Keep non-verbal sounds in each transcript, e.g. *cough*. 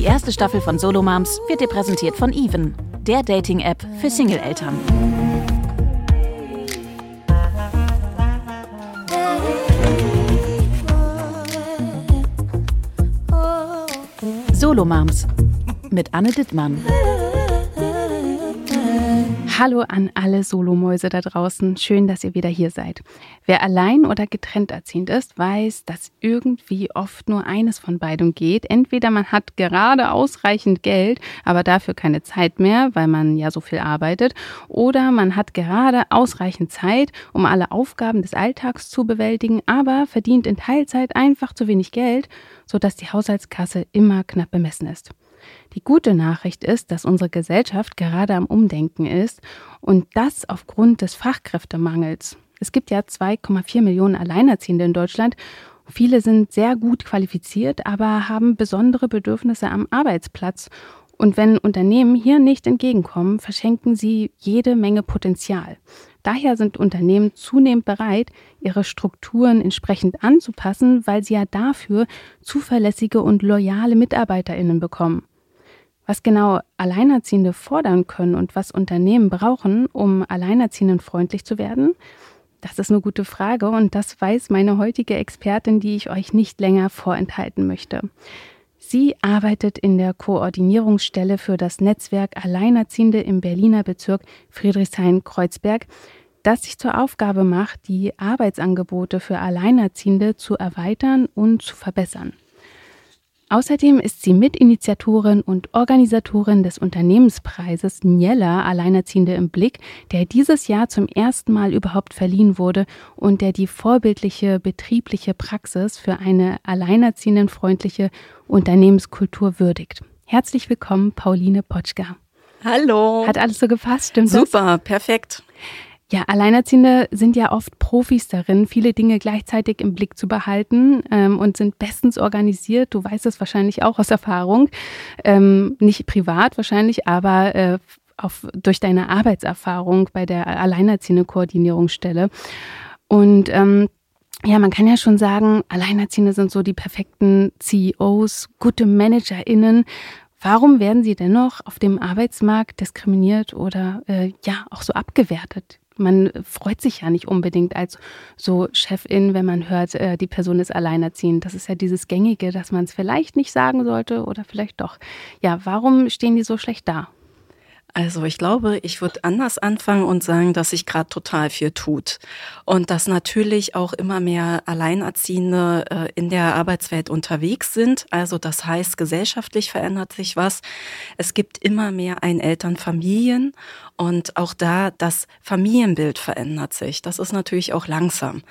Die erste Staffel von Solo Moms wird dir präsentiert von Even, der Dating-App für Single-Eltern. Solo Moms mit Anne Dittmann. Hallo an alle Solomäuse da draußen. Schön, dass ihr wieder hier seid. Wer allein oder getrennt erziehend ist, weiß, dass irgendwie oft nur eines von beidem geht. Entweder man hat gerade ausreichend Geld, aber dafür keine Zeit mehr, weil man ja so viel arbeitet, oder man hat gerade ausreichend Zeit, um alle Aufgaben des Alltags zu bewältigen, aber verdient in Teilzeit einfach zu wenig Geld, sodass die Haushaltskasse immer knapp bemessen ist. Die gute Nachricht ist, dass unsere Gesellschaft gerade am Umdenken ist und das aufgrund des Fachkräftemangels. Es gibt ja 2,4 Millionen Alleinerziehende in Deutschland. Viele sind sehr gut qualifiziert, aber haben besondere Bedürfnisse am Arbeitsplatz. Und wenn Unternehmen hier nicht entgegenkommen, verschenken sie jede Menge Potenzial. Daher sind Unternehmen zunehmend bereit, ihre Strukturen entsprechend anzupassen, weil sie ja dafür zuverlässige und loyale Mitarbeiterinnen bekommen. Was genau Alleinerziehende fordern können und was Unternehmen brauchen, um Alleinerziehenden freundlich zu werden? Das ist eine gute Frage und das weiß meine heutige Expertin, die ich euch nicht länger vorenthalten möchte. Sie arbeitet in der Koordinierungsstelle für das Netzwerk Alleinerziehende im Berliner Bezirk Friedrichshain-Kreuzberg, das sich zur Aufgabe macht, die Arbeitsangebote für Alleinerziehende zu erweitern und zu verbessern. Außerdem ist sie Mitinitiatorin und Organisatorin des Unternehmenspreises Niella Alleinerziehende im Blick, der dieses Jahr zum ersten Mal überhaupt verliehen wurde und der die vorbildliche betriebliche Praxis für eine alleinerziehendenfreundliche Unternehmenskultur würdigt. Herzlich willkommen, Pauline Potschka. Hallo. Hat alles so gepasst, stimmt Super, das? perfekt. Ja, Alleinerziehende sind ja oft Profis darin, viele Dinge gleichzeitig im Blick zu behalten ähm, und sind bestens organisiert. Du weißt es wahrscheinlich auch aus Erfahrung. Ähm, nicht privat wahrscheinlich, aber äh, auf, durch deine Arbeitserfahrung bei der Alleinerziehende-Koordinierungsstelle. Und ähm, ja, man kann ja schon sagen, Alleinerziehende sind so die perfekten CEOs, gute ManagerInnen. Warum werden sie dennoch auf dem Arbeitsmarkt diskriminiert oder äh, ja auch so abgewertet? Man freut sich ja nicht unbedingt als so Chefin, wenn man hört, äh, die Person ist alleinerziehend. Das ist ja dieses Gängige, dass man es vielleicht nicht sagen sollte oder vielleicht doch. Ja, warum stehen die so schlecht da? Also ich glaube, ich würde anders anfangen und sagen, dass sich gerade total viel tut und dass natürlich auch immer mehr Alleinerziehende äh, in der Arbeitswelt unterwegs sind. Also das heißt, gesellschaftlich verändert sich was. Es gibt immer mehr Ein-Eltern-Familien und auch da das Familienbild verändert sich. Das ist natürlich auch langsam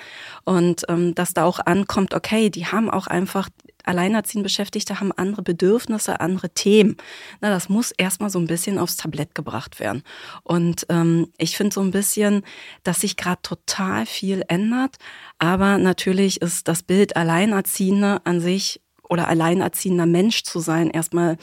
und ähm, dass da auch ankommt, okay, die haben auch einfach alleinerziehend Beschäftigte haben andere Bedürfnisse, andere Themen. Na, das muss erstmal so ein bisschen aufs Tablett gebracht werden. Und ähm, ich finde so ein bisschen, dass sich gerade total viel ändert. Aber natürlich ist das Bild Alleinerziehende an sich oder alleinerziehender Mensch zu sein, erstmal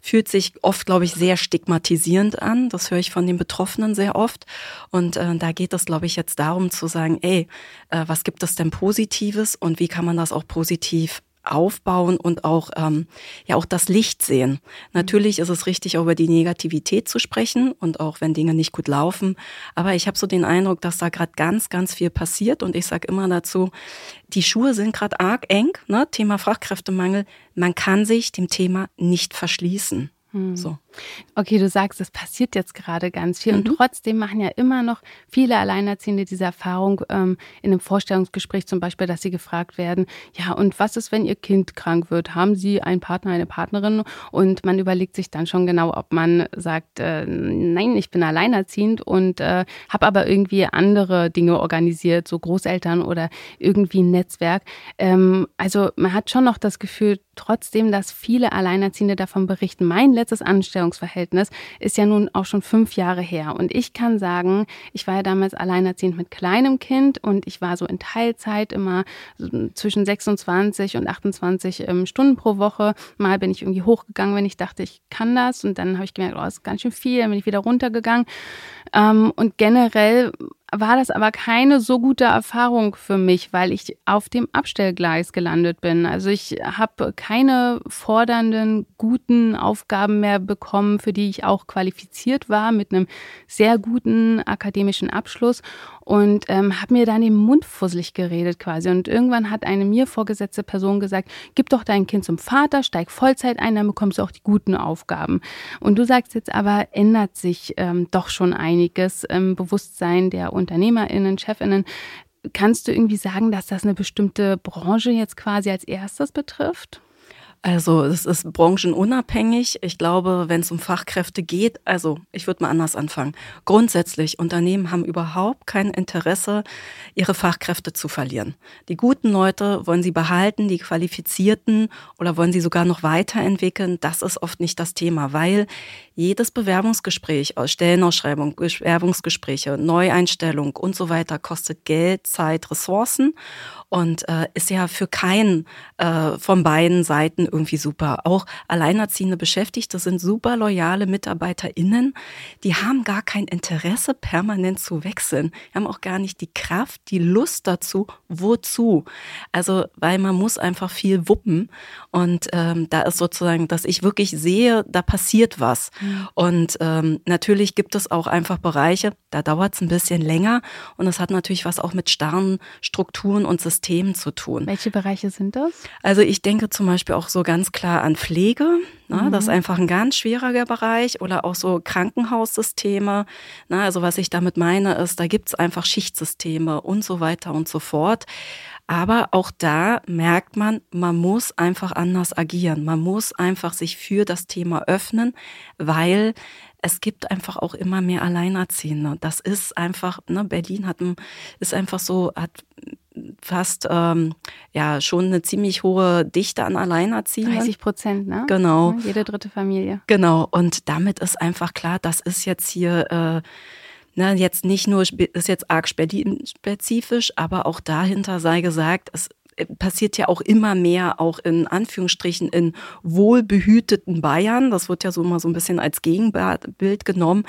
fühlt sich oft, glaube ich, sehr stigmatisierend an. Das höre ich von den Betroffenen sehr oft. Und äh, da geht es, glaube ich, jetzt darum zu sagen, ey, äh, was gibt es denn Positives und wie kann man das auch positiv aufbauen und auch ähm, ja auch das Licht sehen. Natürlich ist es richtig, auch über die Negativität zu sprechen und auch wenn Dinge nicht gut laufen. Aber ich habe so den Eindruck, dass da gerade ganz, ganz viel passiert und ich sage immer dazu, die Schuhe sind gerade arg eng. Ne? Thema Fachkräftemangel. Man kann sich dem Thema nicht verschließen. Hm. So. Okay, du sagst, es passiert jetzt gerade ganz viel mhm. und trotzdem machen ja immer noch viele Alleinerziehende diese Erfahrung ähm, in einem Vorstellungsgespräch zum Beispiel, dass sie gefragt werden, ja, und was ist, wenn ihr Kind krank wird? Haben sie einen Partner, eine Partnerin? Und man überlegt sich dann schon genau, ob man sagt, äh, nein, ich bin alleinerziehend und äh, habe aber irgendwie andere Dinge organisiert, so Großeltern oder irgendwie ein Netzwerk. Ähm, also man hat schon noch das Gefühl, trotzdem, dass viele Alleinerziehende davon berichten. Mein letztes Anstellungsgespräch Anstellungsverhältnis ist ja nun auch schon fünf Jahre her. Und ich kann sagen, ich war ja damals alleinerziehend mit kleinem Kind und ich war so in Teilzeit immer zwischen 26 und 28 ähm, Stunden pro Woche. Mal bin ich irgendwie hochgegangen, wenn ich dachte, ich kann das. Und dann habe ich gemerkt, oh, das ist ganz schön viel. Dann bin ich wieder runtergegangen. Ähm, und generell war das aber keine so gute Erfahrung für mich, weil ich auf dem Abstellgleis gelandet bin. Also ich habe keine fordernden, guten Aufgaben mehr bekommen, für die ich auch qualifiziert war, mit einem sehr guten akademischen Abschluss und ähm, habe mir dann den Mund fusselig geredet quasi. Und irgendwann hat eine mir vorgesetzte Person gesagt, gib doch dein Kind zum Vater, steig Vollzeit ein, dann bekommst du auch die guten Aufgaben. Und du sagst jetzt aber, ändert sich ähm, doch schon einiges im Bewusstsein der UnternehmerInnen, ChefInnen. Kannst du irgendwie sagen, dass das eine bestimmte Branche jetzt quasi als erstes betrifft? Also es ist branchenunabhängig. Ich glaube, wenn es um Fachkräfte geht, also ich würde mal anders anfangen. Grundsätzlich, Unternehmen haben überhaupt kein Interesse, ihre Fachkräfte zu verlieren. Die guten Leute wollen sie behalten, die qualifizierten oder wollen sie sogar noch weiterentwickeln. Das ist oft nicht das Thema, weil jedes Bewerbungsgespräch, Stellenausschreibung, Bewerbungsgespräche, Neueinstellung und so weiter kostet Geld, Zeit, Ressourcen und äh, ist ja für keinen äh, von beiden Seiten irgendwie super. Auch alleinerziehende Beschäftigte sind super loyale MitarbeiterInnen. Die haben gar kein Interesse, permanent zu wechseln. Die haben auch gar nicht die Kraft, die Lust dazu. Wozu? Also, weil man muss einfach viel wuppen. Und ähm, da ist sozusagen, dass ich wirklich sehe, da passiert was. Mhm. Und ähm, natürlich gibt es auch einfach Bereiche, da dauert es ein bisschen länger. Und es hat natürlich was auch mit starren Strukturen und Systemen Systemen zu tun. Welche Bereiche sind das? Also ich denke zum Beispiel auch so ganz klar an Pflege. Ne? Mhm. Das ist einfach ein ganz schwieriger Bereich oder auch so Krankenhaussysteme. Ne? Also was ich damit meine ist, da gibt es einfach Schichtsysteme und so weiter und so fort. Aber auch da merkt man, man muss einfach anders agieren. Man muss einfach sich für das Thema öffnen, weil es gibt einfach auch immer mehr Alleinerziehende. Das ist einfach, ne, Berlin hat, ist einfach so, hat fast ähm, ja schon eine ziemlich hohe Dichte an Alleinerziehenden. 30 Prozent, ne? Genau. jede dritte Familie. Genau. Und damit ist einfach klar, das ist jetzt hier äh, ne, jetzt nicht nur, ist jetzt arg spezifisch, aber auch dahinter sei gesagt, es äh, passiert ja auch immer mehr, auch in Anführungsstrichen in wohlbehüteten Bayern. Das wird ja so immer so ein bisschen als Gegenbild genommen.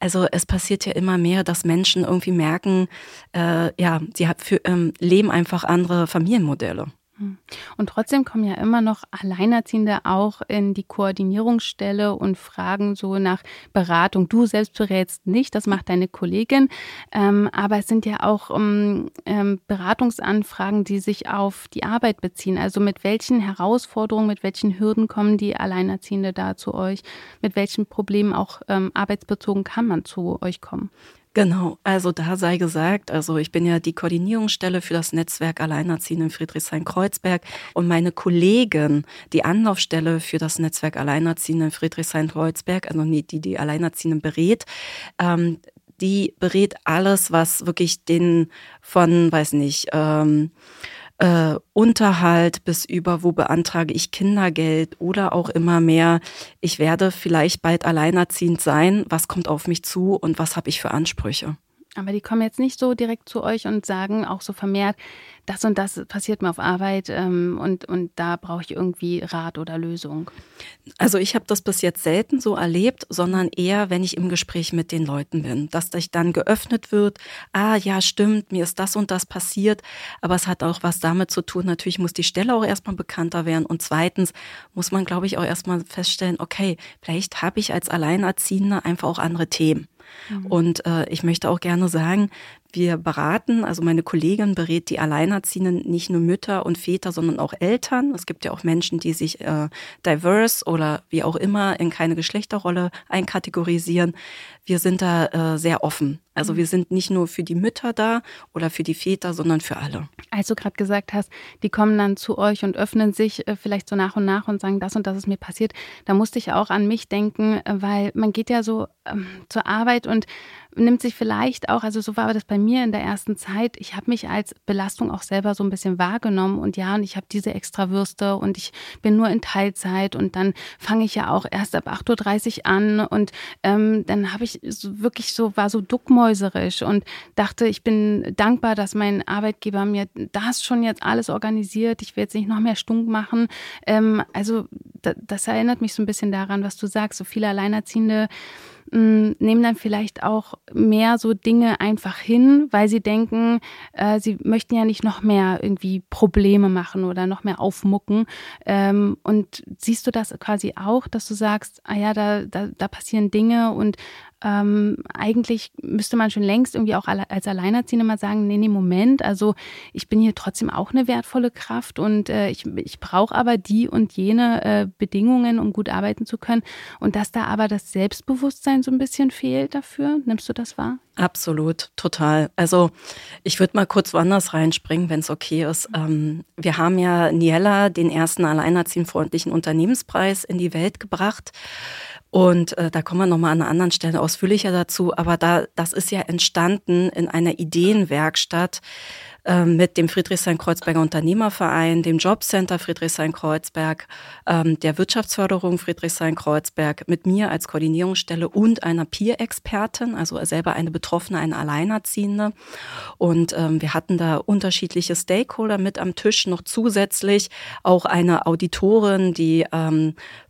Also es passiert ja immer mehr, dass Menschen irgendwie merken, äh, ja, sie für, ähm, leben einfach andere Familienmodelle. Hm. Und trotzdem kommen ja immer noch Alleinerziehende auch in die Koordinierungsstelle und fragen so nach Beratung. Du selbst berätst nicht, das macht deine Kollegin. Ähm, aber es sind ja auch um, ähm, Beratungsanfragen, die sich auf die Arbeit beziehen. Also mit welchen Herausforderungen, mit welchen Hürden kommen die Alleinerziehende da zu euch? Mit welchen Problemen auch ähm, arbeitsbezogen kann man zu euch kommen? Genau, also da sei gesagt, also ich bin ja die Koordinierungsstelle für das Netzwerk Alleinerziehende in Friedrichshain-Kreuzberg und meine Kollegin, die Anlaufstelle für das Netzwerk Alleinerziehende in Friedrichshain-Kreuzberg, also die, die Alleinerziehenden berät, ähm, die berät alles, was wirklich den von, weiß nicht, ähm, äh, Unterhalt bis über, wo beantrage ich Kindergeld oder auch immer mehr, ich werde vielleicht bald alleinerziehend sein, was kommt auf mich zu und was habe ich für Ansprüche. Aber die kommen jetzt nicht so direkt zu euch und sagen auch so vermehrt, das und das passiert mir auf Arbeit ähm, und, und da brauche ich irgendwie Rat oder Lösung. Also ich habe das bis jetzt selten so erlebt, sondern eher, wenn ich im Gespräch mit den Leuten bin, dass sich dann geöffnet wird, ah ja, stimmt, mir ist das und das passiert, aber es hat auch was damit zu tun, natürlich muss die Stelle auch erstmal bekannter werden und zweitens muss man, glaube ich, auch erstmal feststellen, okay, vielleicht habe ich als Alleinerziehende einfach auch andere Themen. Und äh, ich möchte auch gerne sagen, wir beraten, also meine Kollegin berät die Alleinerziehenden nicht nur Mütter und Väter, sondern auch Eltern. Es gibt ja auch Menschen, die sich äh, diverse oder wie auch immer in keine Geschlechterrolle einkategorisieren. Wir sind da äh, sehr offen. Also mhm. wir sind nicht nur für die Mütter da oder für die Väter, sondern für alle. Als du gerade gesagt hast, die kommen dann zu euch und öffnen sich äh, vielleicht so nach und nach und sagen, das und das ist mir passiert, da musste ich auch an mich denken, äh, weil man geht ja so ähm, zur Arbeit und nimmt sich vielleicht auch, also so war das bei mir in der ersten Zeit, ich habe mich als Belastung auch selber so ein bisschen wahrgenommen und ja, und ich habe diese Extrawürste und ich bin nur in Teilzeit und dann fange ich ja auch erst ab 8.30 Uhr an und ähm, dann habe ich so wirklich so, war so duckmäuserisch und dachte, ich bin dankbar, dass mein Arbeitgeber mir das schon jetzt alles organisiert, ich will jetzt nicht noch mehr stunk machen. Ähm, also das erinnert mich so ein bisschen daran, was du sagst, so viele Alleinerziehende mh, nehmen dann vielleicht auch mehr so Dinge einfach hin, weil sie denken, äh, sie möchten ja nicht noch mehr irgendwie Probleme machen oder noch mehr aufmucken. Ähm, und siehst du das quasi auch, dass du sagst, ah ja, da, da, da passieren Dinge und ähm, eigentlich müsste man schon längst irgendwie auch als Alleinerziehende mal sagen, nee, nee, Moment, also ich bin hier trotzdem auch eine wertvolle Kraft und äh, ich, ich brauche aber die und jene äh, Bedingungen, um gut arbeiten zu können. Und dass da aber das Selbstbewusstsein so ein bisschen fehlt dafür, nimmst du das wahr? Absolut, total. Also ich würde mal kurz woanders reinspringen, wenn es okay ist. Ähm, wir haben ja Niella, den ersten alleinerziehendfreundlichen Unternehmenspreis, in die Welt gebracht. Und äh, da kommen wir nochmal an einer anderen Stelle ausführlicher dazu. Aber da, das ist ja entstanden in einer Ideenwerkstatt ähm, mit dem Friedrichshain-Kreuzberger Unternehmerverein, dem Jobcenter Friedrichshain-Kreuzberg, ähm, der Wirtschaftsförderung Friedrichshain-Kreuzberg, mit mir als Koordinierungsstelle und einer Peer-Expertin, also selber eine Betroffene, eine Alleinerziehende. Und ähm, wir hatten da unterschiedliche Stakeholder mit am Tisch, noch zusätzlich auch eine Auditorin, die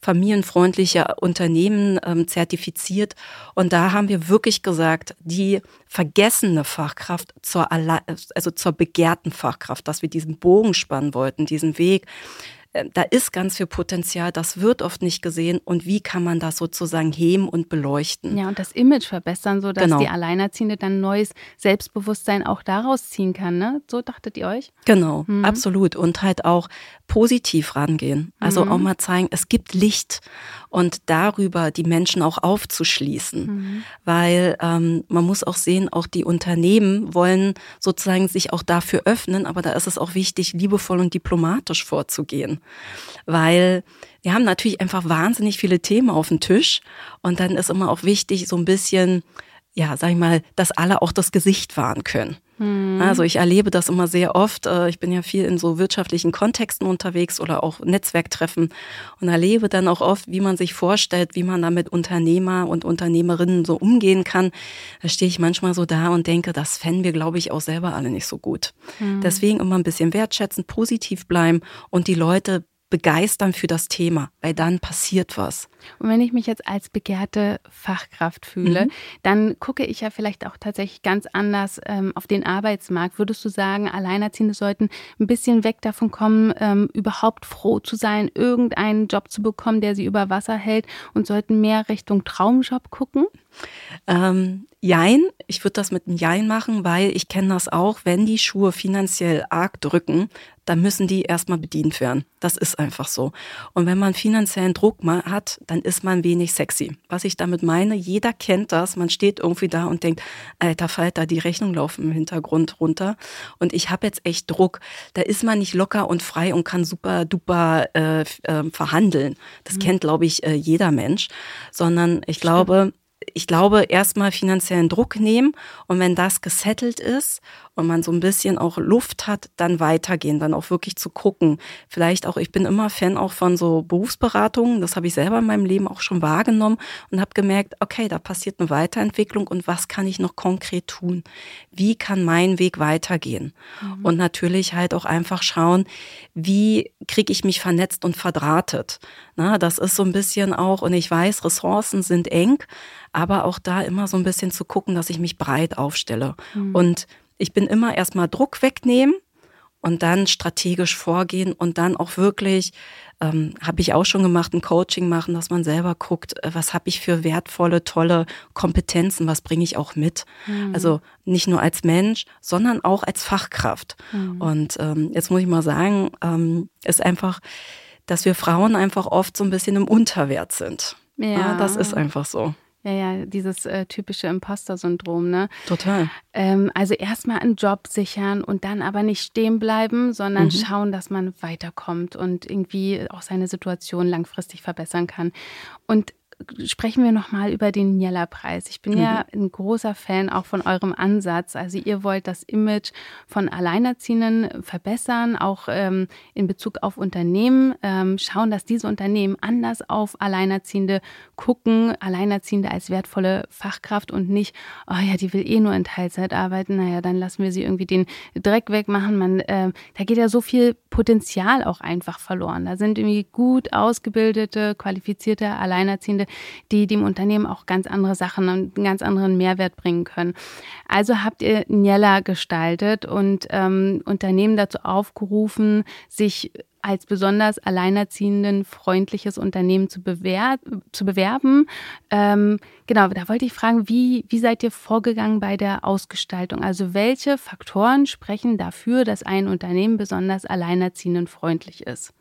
familienfreundliche Unternehmen zertifiziert. Und da haben wir wirklich gesagt, die vergessene Fachkraft zur, also zur begehrten Fachkraft, dass wir diesen Bogen spannen wollten, diesen Weg. Äh, da ist ganz viel Potenzial, das wird oft nicht gesehen und wie kann man das sozusagen heben und beleuchten? Ja, und das Image verbessern, sodass genau. die Alleinerziehende dann neues Selbstbewusstsein auch daraus ziehen kann, ne? So dachtet ihr euch? Genau, mhm. absolut. Und halt auch positiv rangehen. Also mhm. auch mal zeigen, es gibt Licht und darüber die Menschen auch aufzuschließen. Mhm. Weil ähm, man muss auch sehen, auch die Unternehmen wollen sozusagen sich auch dafür öffnen, aber da ist es auch wichtig, liebevoll und diplomatisch vorzugehen. Weil wir haben natürlich einfach wahnsinnig viele Themen auf dem Tisch und dann ist immer auch wichtig, so ein bisschen, ja, sag ich mal, dass alle auch das Gesicht wahren können. Mhm. Also ich erlebe das immer sehr oft. Äh, ich bin ja viel in so wirtschaftlichen Kontexten unterwegs oder auch Netzwerktreffen und erlebe dann auch oft, wie man sich vorstellt, wie man da mit Unternehmer und Unternehmerinnen so umgehen kann. Da stehe ich manchmal so da und denke, das fänden wir, glaube ich, auch selber alle nicht so gut. Mhm. Deswegen immer ein bisschen wertschätzen, positiv bleiben und die Leute begeistern für das Thema, weil dann passiert was. Und wenn ich mich jetzt als begehrte Fachkraft fühle, mhm. dann gucke ich ja vielleicht auch tatsächlich ganz anders ähm, auf den Arbeitsmarkt. Würdest du sagen, Alleinerziehende sollten ein bisschen weg davon kommen, ähm, überhaupt froh zu sein, irgendeinen Job zu bekommen, der sie über Wasser hält und sollten mehr Richtung Traumjob gucken? Ähm, Jein, ich würde das mit einem Jein machen, weil ich kenne das auch, wenn die Schuhe finanziell arg drücken, dann müssen die erstmal bedient werden. Das ist einfach so. Und wenn man finanziellen Druck mal hat, dann ist man wenig sexy. Was ich damit meine, jeder kennt das. Man steht irgendwie da und denkt, alter Falter, die Rechnung laufen im Hintergrund runter. Und ich habe jetzt echt Druck. Da ist man nicht locker und frei und kann super duper äh, äh, verhandeln. Das mhm. kennt, glaube ich, äh, jeder Mensch. Sondern ich Stimmt. glaube, ich glaube, erstmal finanziellen Druck nehmen und wenn das gesettelt ist und man so ein bisschen auch Luft hat, dann weitergehen, dann auch wirklich zu gucken. Vielleicht auch, ich bin immer Fan auch von so Berufsberatungen, das habe ich selber in meinem Leben auch schon wahrgenommen und habe gemerkt, okay, da passiert eine Weiterentwicklung und was kann ich noch konkret tun? Wie kann mein Weg weitergehen? Mhm. Und natürlich halt auch einfach schauen, wie kriege ich mich vernetzt und verdrahtet? Na, das ist so ein bisschen auch, und ich weiß, Ressourcen sind eng, aber auch da immer so ein bisschen zu gucken, dass ich mich breit aufstelle. Mhm. Und ich bin immer erstmal Druck wegnehmen und dann strategisch vorgehen und dann auch wirklich, ähm, habe ich auch schon gemacht, ein Coaching machen, dass man selber guckt, äh, was habe ich für wertvolle, tolle Kompetenzen, was bringe ich auch mit. Mhm. Also nicht nur als Mensch, sondern auch als Fachkraft. Mhm. Und ähm, jetzt muss ich mal sagen, ähm, ist einfach, dass wir Frauen einfach oft so ein bisschen im Unterwert sind. Ja, ja das ist einfach so. Ja, ja, dieses äh, typische Imposter-Syndrom, ne? Total. Ähm, also erstmal einen Job sichern und dann aber nicht stehen bleiben, sondern mhm. schauen, dass man weiterkommt und irgendwie auch seine Situation langfristig verbessern kann. Und sprechen wir nochmal über den Niella-Preis. Ich bin mhm. ja ein großer Fan auch von eurem Ansatz. Also ihr wollt das Image von Alleinerziehenden verbessern, auch ähm, in Bezug auf Unternehmen, ähm, schauen, dass diese Unternehmen anders auf Alleinerziehende gucken, Alleinerziehende als wertvolle Fachkraft und nicht, oh ja, die will eh nur in Teilzeit arbeiten, naja, dann lassen wir sie irgendwie den Dreck wegmachen. Man, äh, da geht ja so viel Potenzial auch einfach verloren. Da sind irgendwie gut ausgebildete, qualifizierte Alleinerziehende, die dem Unternehmen auch ganz andere Sachen und einen ganz anderen Mehrwert bringen können. Also habt ihr Niella gestaltet und ähm, Unternehmen dazu aufgerufen, sich als besonders alleinerziehenden freundliches Unternehmen zu, bewer zu bewerben. Ähm, genau, da wollte ich fragen, wie, wie seid ihr vorgegangen bei der Ausgestaltung? Also welche Faktoren sprechen dafür, dass ein Unternehmen besonders alleinerziehenden freundlich ist?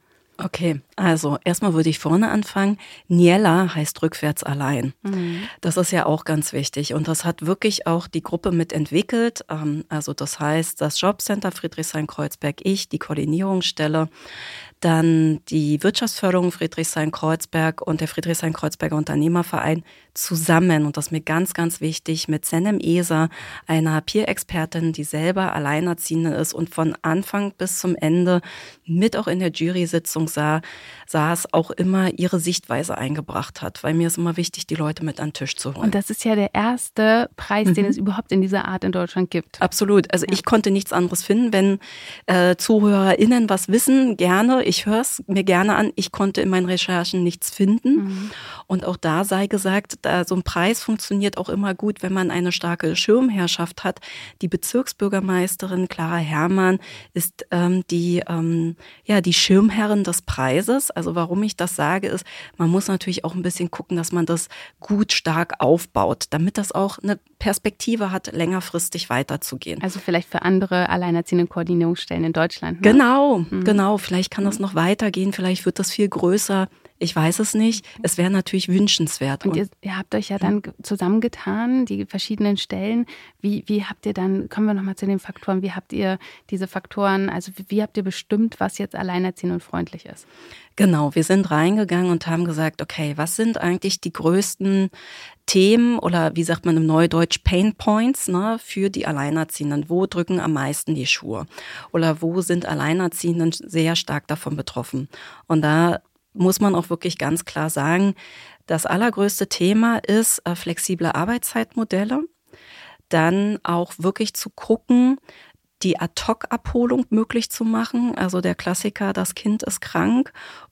Okay, also erstmal würde ich vorne anfangen. Niella heißt rückwärts allein. Mhm. Das ist ja auch ganz wichtig und das hat wirklich auch die Gruppe mitentwickelt. Ähm, also das heißt, das Jobcenter Friedrichshain-Kreuzberg, ich, die Koordinierungsstelle, dann die Wirtschaftsförderung Friedrichshain-Kreuzberg und der Friedrichshain-Kreuzberger Unternehmerverein zusammen, und das ist mir ganz, ganz wichtig, mit Senem Eser, einer Peer-Expertin, die selber Alleinerziehende ist und von Anfang bis zum Ende mit auch in der Jury-Sitzung sah, saß, auch immer ihre Sichtweise eingebracht hat, weil mir ist immer wichtig, die Leute mit an den Tisch zu holen. Und das ist ja der erste Preis, mhm. den es überhaupt in dieser Art in Deutschland gibt. Absolut. Also ja. ich konnte nichts anderes finden, wenn äh, ZuhörerInnen was wissen, gerne ich höre es mir gerne an. Ich konnte in meinen Recherchen nichts finden. Mhm. Und auch da sei gesagt, da so ein Preis funktioniert auch immer gut, wenn man eine starke Schirmherrschaft hat. Die Bezirksbürgermeisterin Clara Herrmann ist ähm, die, ähm, ja, die Schirmherrin des Preises. Also warum ich das sage, ist, man muss natürlich auch ein bisschen gucken, dass man das gut stark aufbaut, damit das auch eine Perspektive hat, längerfristig weiterzugehen. Also vielleicht für andere alleinerziehende Koordinierungsstellen in Deutschland. Ne? Genau, mhm. genau. Vielleicht kann das noch weitergehen, vielleicht wird das viel größer. Ich weiß es nicht. Es wäre natürlich wünschenswert. Und ihr, ihr, habt euch ja dann zusammengetan, die verschiedenen Stellen. Wie, wie habt ihr dann, kommen wir nochmal zu den Faktoren, wie habt ihr diese Faktoren, also wie, wie habt ihr bestimmt, was jetzt alleinerziehend und freundlich ist? Genau, wir sind reingegangen und haben gesagt, okay, was sind eigentlich die größten Themen oder wie sagt man im Neudeutsch Pain Points ne, für die Alleinerziehenden? Wo drücken am meisten die Schuhe? Oder wo sind Alleinerziehenden sehr stark davon betroffen? Und da muss man auch wirklich ganz klar sagen, das allergrößte Thema ist äh, flexible Arbeitszeitmodelle. Dann auch wirklich zu gucken, die Ad-Hoc-Abholung möglich zu machen. Also der Klassiker, das Kind ist krank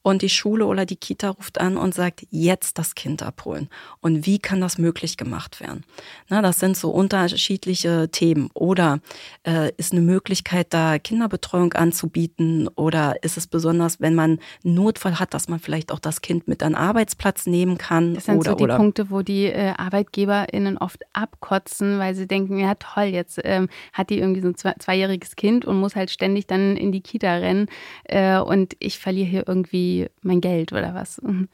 und die Schule oder die Kita ruft an und sagt, jetzt das Kind abholen. Und wie kann das möglich gemacht werden? Na, das sind so unterschiedliche Themen. Oder äh, ist eine Möglichkeit, da Kinderbetreuung anzubieten? Oder ist es besonders, wenn man einen Notfall hat, dass man vielleicht auch das Kind mit an Arbeitsplatz nehmen kann? Das sind oder, so die oder. Punkte, wo die äh, ArbeitgeberInnen oft abkotzen, weil sie denken, ja toll, jetzt ähm, hat die irgendwie so ein zwei, zweijähriges Kind und muss halt ständig dann in die Kita rennen äh, und ich verliere hier irgendwie mein Geld oder was. Mhm.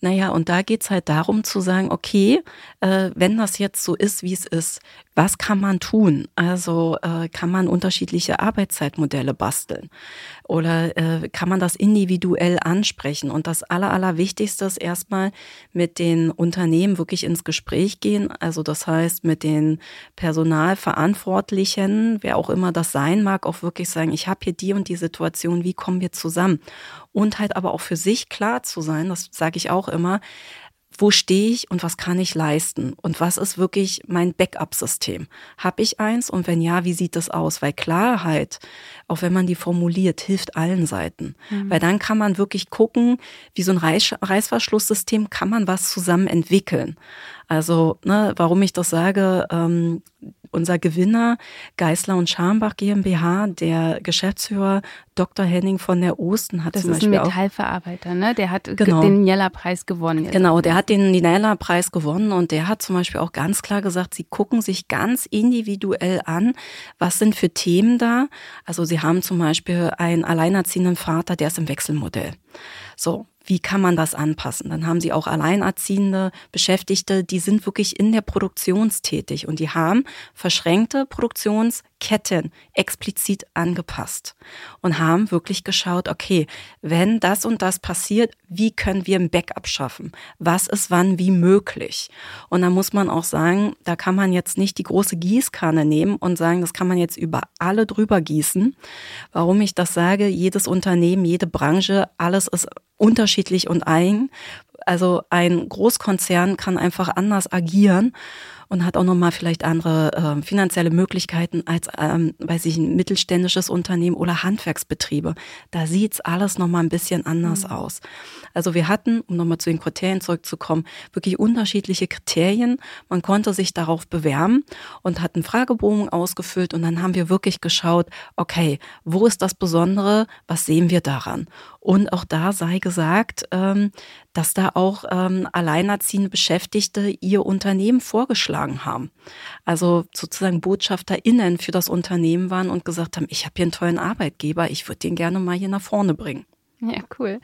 Naja, und da geht's halt darum zu sagen, okay, äh, wenn das jetzt so ist, wie es ist, was kann man tun? Also äh, kann man unterschiedliche Arbeitszeitmodelle basteln oder äh, kann man das individuell ansprechen? Und das Aller, Allerwichtigste ist erstmal mit den Unternehmen wirklich ins Gespräch gehen. Also das heißt mit den Personalverantwortlichen, wer auch immer das sein mag, auch wirklich sagen, ich habe hier die und die Situation, wie kommen wir zusammen? Und halt aber auch für sich klar zu sein, das sage ich auch immer, wo stehe ich und was kann ich leisten und was ist wirklich mein Backup-System? Habe ich eins und wenn ja, wie sieht das aus? Weil Klarheit, auch wenn man die formuliert, hilft allen Seiten. Mhm. Weil dann kann man wirklich gucken, wie so ein Reiß Reißverschlusssystem kann man was zusammen entwickeln. Also, ne, warum ich das sage, ähm, unser Gewinner Geisler und Scharmbach GmbH, der Geschäftsführer Dr. Henning von der Osten hat das zum Beispiel Das ist ein Metallverarbeiter, ne? Der hat genau. den Niella-Preis gewonnen. Jetzt. Genau, der hat den Niella-Preis gewonnen und der hat zum Beispiel auch ganz klar gesagt, sie gucken sich ganz individuell an, was sind für Themen da. Also sie haben zum Beispiel einen alleinerziehenden Vater, der ist im Wechselmodell. So, wie kann man das anpassen? Dann haben sie auch Alleinerziehende, Beschäftigte, die sind wirklich in der Produktion tätig und die haben verschränkte Produktionsketten explizit angepasst und haben wirklich geschaut, okay, wenn das und das passiert, wie können wir ein Backup schaffen? Was ist wann wie möglich? Und da muss man auch sagen, da kann man jetzt nicht die große Gießkanne nehmen und sagen, das kann man jetzt über alle drüber gießen. Warum ich das sage, jedes Unternehmen, jede Branche, alles ist unterschiedlich und eigen. Also ein Großkonzern kann einfach anders agieren. Und hat auch nochmal vielleicht andere äh, finanzielle Möglichkeiten als ähm, bei sich ein mittelständisches Unternehmen oder Handwerksbetriebe. Da sieht's alles nochmal ein bisschen anders mhm. aus. Also wir hatten, um nochmal zu den Kriterien zurückzukommen, wirklich unterschiedliche Kriterien. Man konnte sich darauf bewerben und hat einen Fragebogen ausgefüllt und dann haben wir wirklich geschaut, okay, wo ist das Besondere, was sehen wir daran? Und auch da sei gesagt, ähm, dass da auch ähm, alleinerziehende Beschäftigte ihr Unternehmen vorgeschlagen haben. Also sozusagen BotschafterInnen für das Unternehmen waren und gesagt haben, ich habe hier einen tollen Arbeitgeber, ich würde den gerne mal hier nach vorne bringen. Ja, cool.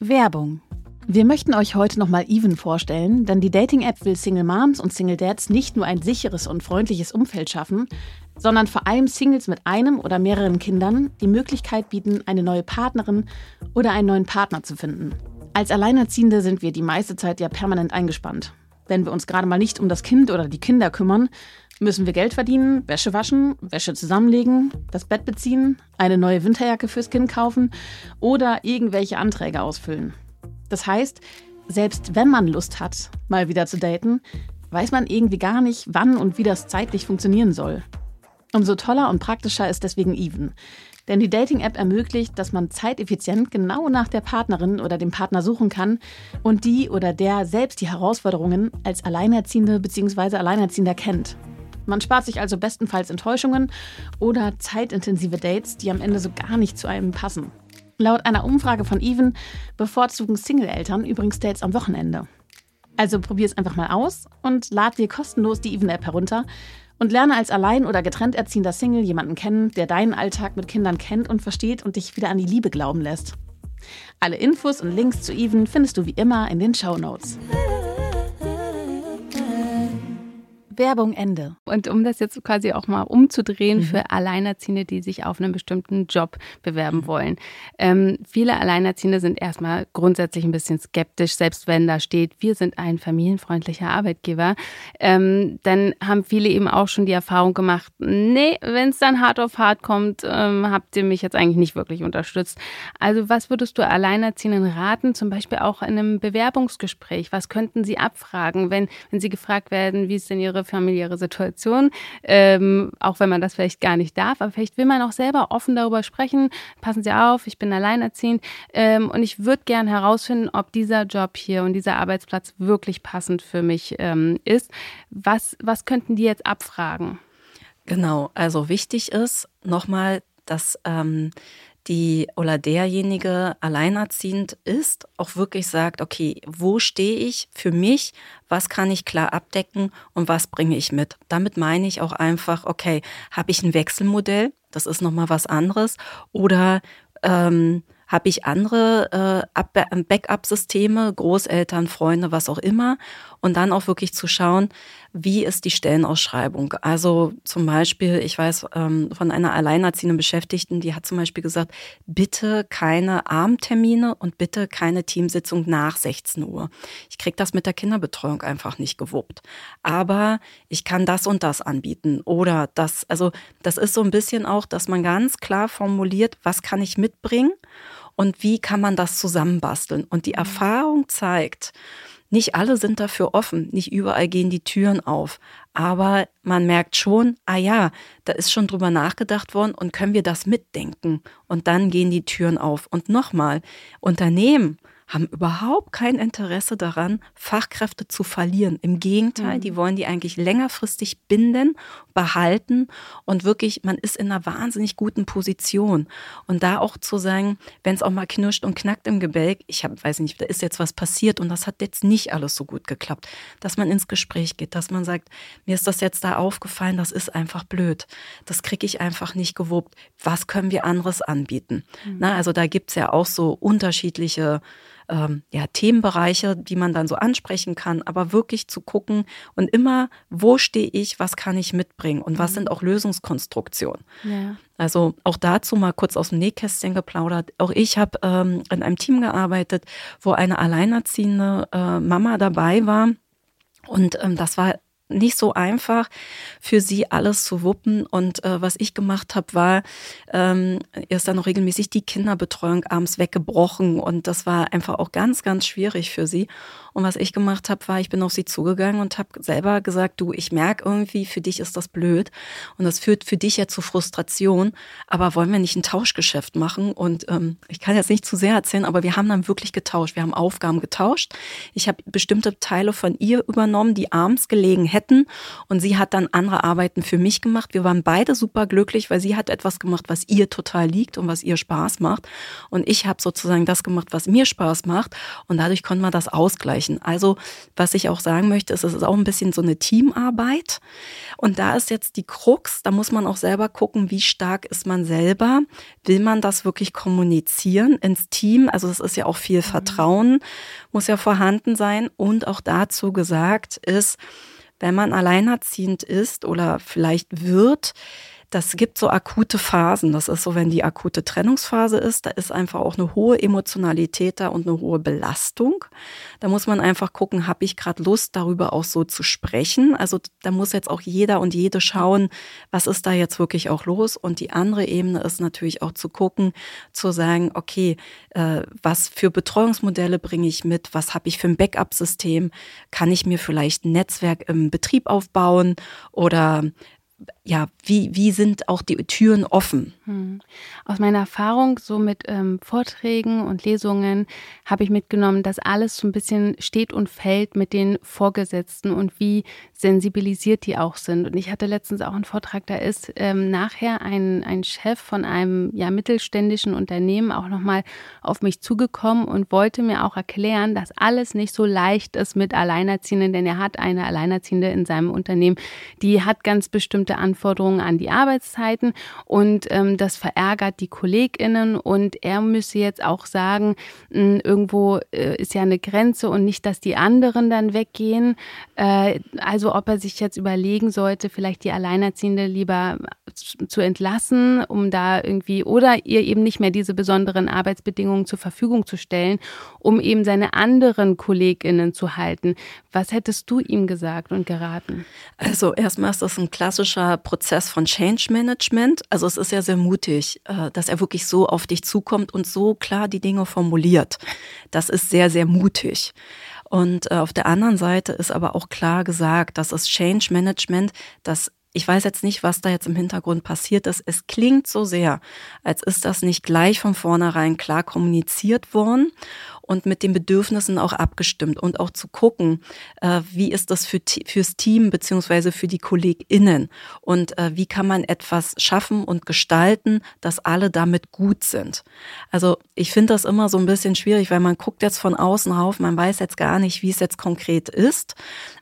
Werbung. Wir möchten euch heute nochmal Even vorstellen, denn die Dating-App will Single Moms und Single Dads nicht nur ein sicheres und freundliches Umfeld schaffen, sondern vor allem Singles mit einem oder mehreren Kindern die Möglichkeit bieten, eine neue Partnerin oder einen neuen Partner zu finden. Als Alleinerziehende sind wir die meiste Zeit ja permanent eingespannt. Wenn wir uns gerade mal nicht um das Kind oder die Kinder kümmern, müssen wir Geld verdienen, Wäsche waschen, Wäsche zusammenlegen, das Bett beziehen, eine neue Winterjacke fürs Kind kaufen oder irgendwelche Anträge ausfüllen. Das heißt, selbst wenn man Lust hat, mal wieder zu daten, weiß man irgendwie gar nicht, wann und wie das zeitlich funktionieren soll. Umso toller und praktischer ist deswegen Even. Denn die Dating-App ermöglicht, dass man zeiteffizient genau nach der Partnerin oder dem Partner suchen kann und die oder der selbst die Herausforderungen als Alleinerziehende bzw. Alleinerziehender kennt. Man spart sich also bestenfalls Enttäuschungen oder zeitintensive Dates, die am Ende so gar nicht zu einem passen. Laut einer Umfrage von Even bevorzugen Single-Eltern übrigens Dates am Wochenende. Also probier es einfach mal aus und lad dir kostenlos die Even-App herunter und lerne als allein oder getrennt erziehender Single jemanden kennen, der deinen Alltag mit Kindern kennt und versteht und dich wieder an die Liebe glauben lässt. Alle Infos und Links zu Even findest du wie immer in den Show Notes. Werbung Ende. Und um das jetzt quasi auch mal umzudrehen mhm. für Alleinerziehende, die sich auf einen bestimmten Job bewerben wollen. Ähm, viele Alleinerziehende sind erstmal grundsätzlich ein bisschen skeptisch, selbst wenn da steht, wir sind ein familienfreundlicher Arbeitgeber. Ähm, dann haben viele eben auch schon die Erfahrung gemacht, nee, wenn es dann hart auf hart kommt, ähm, habt ihr mich jetzt eigentlich nicht wirklich unterstützt. Also was würdest du Alleinerziehenden raten, zum Beispiel auch in einem Bewerbungsgespräch? Was könnten sie abfragen, wenn, wenn sie gefragt werden, wie ist denn ihre familiäre Situation, ähm, auch wenn man das vielleicht gar nicht darf, aber vielleicht will man auch selber offen darüber sprechen. Passen Sie auf, ich bin alleinerziehend ähm, und ich würde gern herausfinden, ob dieser Job hier und dieser Arbeitsplatz wirklich passend für mich ähm, ist. Was, was könnten die jetzt abfragen? Genau, also wichtig ist nochmal, dass ähm, die oder derjenige alleinerziehend ist, auch wirklich sagt, okay, wo stehe ich für mich, was kann ich klar abdecken und was bringe ich mit. Damit meine ich auch einfach, okay, habe ich ein Wechselmodell, das ist nochmal was anderes, oder ähm, habe ich andere äh, Backup-Systeme, Großeltern, Freunde, was auch immer. Und dann auch wirklich zu schauen, wie ist die Stellenausschreibung. Also zum Beispiel, ich weiß ähm, von einer alleinerziehenden Beschäftigten, die hat zum Beispiel gesagt, bitte keine Abendtermine und bitte keine Teamsitzung nach 16 Uhr. Ich kriege das mit der Kinderbetreuung einfach nicht gewuppt. Aber ich kann das und das anbieten. Oder das, also das ist so ein bisschen auch, dass man ganz klar formuliert, was kann ich mitbringen und wie kann man das zusammenbasteln. Und die mhm. Erfahrung zeigt, nicht alle sind dafür offen, nicht überall gehen die Türen auf, aber man merkt schon, ah ja, da ist schon drüber nachgedacht worden und können wir das mitdenken und dann gehen die Türen auf. Und nochmal, Unternehmen haben überhaupt kein Interesse daran, Fachkräfte zu verlieren. Im Gegenteil, mhm. die wollen die eigentlich längerfristig binden, behalten und wirklich, man ist in einer wahnsinnig guten Position. Und da auch zu sagen, wenn es auch mal knirscht und knackt im Gebälk, ich hab, weiß nicht, da ist jetzt was passiert und das hat jetzt nicht alles so gut geklappt, dass man ins Gespräch geht, dass man sagt, mir ist das jetzt da aufgefallen, das ist einfach blöd. Das kriege ich einfach nicht gewuppt. Was können wir anderes anbieten? Mhm. Na, also da gibt's ja auch so unterschiedliche ähm, ja, Themenbereiche, die man dann so ansprechen kann, aber wirklich zu gucken und immer, wo stehe ich, was kann ich mitbringen und was mhm. sind auch Lösungskonstruktionen. Ja. Also auch dazu mal kurz aus dem Nähkästchen geplaudert. Auch ich habe ähm, in einem Team gearbeitet, wo eine alleinerziehende äh, Mama dabei war. Und ähm, das war nicht so einfach für sie alles zu wuppen. Und äh, was ich gemacht habe, war, ähm, ist dann noch regelmäßig die Kinderbetreuung abends weggebrochen. Und das war einfach auch ganz, ganz schwierig für sie. Und was ich gemacht habe, war, ich bin auf sie zugegangen und habe selber gesagt, du, ich merke irgendwie, für dich ist das blöd und das führt für dich ja zu Frustration, aber wollen wir nicht ein Tauschgeschäft machen? Und ähm, ich kann jetzt nicht zu sehr erzählen, aber wir haben dann wirklich getauscht. Wir haben Aufgaben getauscht. Ich habe bestimmte Teile von ihr übernommen, die abends gelegen hätten und sie hat dann andere Arbeiten für mich gemacht. Wir waren beide super glücklich, weil sie hat etwas gemacht, was ihr total liegt und was ihr Spaß macht und ich habe sozusagen das gemacht, was mir Spaß macht und dadurch konnten wir das ausgleichen. Also was ich auch sagen möchte, ist, es ist auch ein bisschen so eine Teamarbeit. Und da ist jetzt die Krux, da muss man auch selber gucken, wie stark ist man selber. Will man das wirklich kommunizieren ins Team? Also es ist ja auch viel mhm. Vertrauen, muss ja vorhanden sein. Und auch dazu gesagt ist, wenn man alleinerziehend ist oder vielleicht wird, das gibt so akute Phasen. Das ist so, wenn die akute Trennungsphase ist, da ist einfach auch eine hohe Emotionalität da und eine hohe Belastung. Da muss man einfach gucken, habe ich gerade Lust, darüber auch so zu sprechen. Also da muss jetzt auch jeder und jede schauen, was ist da jetzt wirklich auch los. Und die andere Ebene ist natürlich auch zu gucken, zu sagen, okay, äh, was für Betreuungsmodelle bringe ich mit? Was habe ich für ein Backup-System? Kann ich mir vielleicht ein Netzwerk im Betrieb aufbauen? Oder ja, wie, wie sind auch die Türen offen? Hm. Aus meiner Erfahrung so mit ähm, Vorträgen und Lesungen habe ich mitgenommen, dass alles so ein bisschen steht und fällt mit den Vorgesetzten und wie sensibilisiert die auch sind. Und ich hatte letztens auch einen Vortrag, da ist ähm, nachher ein, ein Chef von einem ja, mittelständischen Unternehmen auch nochmal auf mich zugekommen und wollte mir auch erklären, dass alles nicht so leicht ist mit Alleinerziehenden, denn er hat eine Alleinerziehende in seinem Unternehmen, die hat ganz bestimmte Anforderungen an die Arbeitszeiten und ähm, das verärgert die KollegInnen und er müsse jetzt auch sagen, mh, hm, irgendwo äh, ist ja eine Grenze und nicht, dass die anderen dann weggehen. Äh, also ob er sich jetzt überlegen sollte, vielleicht die Alleinerziehende lieber zu entlassen, um da irgendwie oder ihr eben nicht mehr diese besonderen Arbeitsbedingungen zur Verfügung zu stellen, um eben seine anderen KollegInnen zu halten. Was hättest du ihm gesagt und geraten? Also erstmal ist das ein klassischer Prozess von Change Management. Also es ist ja sehr mutig, äh, dass er wirklich so auf dich zukommt und so klar die Dinge formuliert. Das ist sehr, sehr mutig. Und äh, auf der anderen Seite ist aber auch klar gesagt, dass das Change Management, das ich weiß jetzt nicht, was da jetzt im Hintergrund passiert ist. Es klingt so sehr, als ist das nicht gleich von vornherein klar kommuniziert worden und mit den Bedürfnissen auch abgestimmt und auch zu gucken, äh, wie ist das für, fürs Team beziehungsweise für die KollegInnen? Und äh, wie kann man etwas schaffen und gestalten, dass alle damit gut sind. Also ich finde das immer so ein bisschen schwierig, weil man guckt jetzt von außen rauf, man weiß jetzt gar nicht, wie es jetzt konkret ist,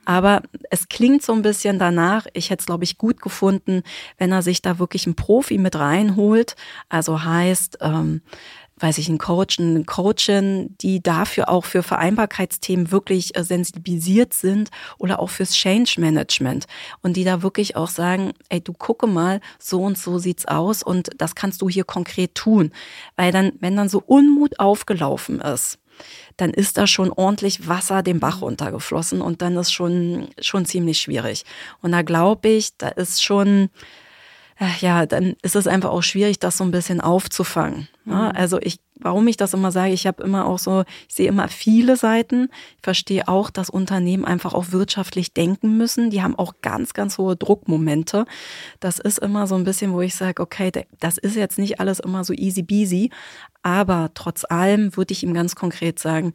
aber es klingt so ein bisschen danach, ich hätte es glaube ich gut gefunden, wenn er sich da wirklich einen Profi mit reinholt, also heißt, ähm, weiß ich, einen Coach, eine Coachin, die dafür auch für Vereinbarkeitsthemen wirklich äh, sensibilisiert sind oder auch fürs Change Management und die da wirklich auch sagen, ey, du gucke mal, so und so sieht's aus und das kannst du hier konkret tun. Weil dann, wenn dann so Unmut aufgelaufen ist, dann ist da schon ordentlich Wasser den Bach runtergeflossen und dann ist schon, schon ziemlich schwierig. Und da glaube ich, da ist schon, ja, dann ist es einfach auch schwierig, das so ein bisschen aufzufangen. Ja, mhm. also ich, warum ich das immer sage, ich habe immer auch so, ich sehe immer viele Seiten. Ich verstehe auch, dass Unternehmen einfach auch wirtschaftlich denken müssen. Die haben auch ganz, ganz hohe Druckmomente. Das ist immer so ein bisschen, wo ich sage, okay, das ist jetzt nicht alles immer so easy beasy. Aber trotz allem würde ich ihm ganz konkret sagen,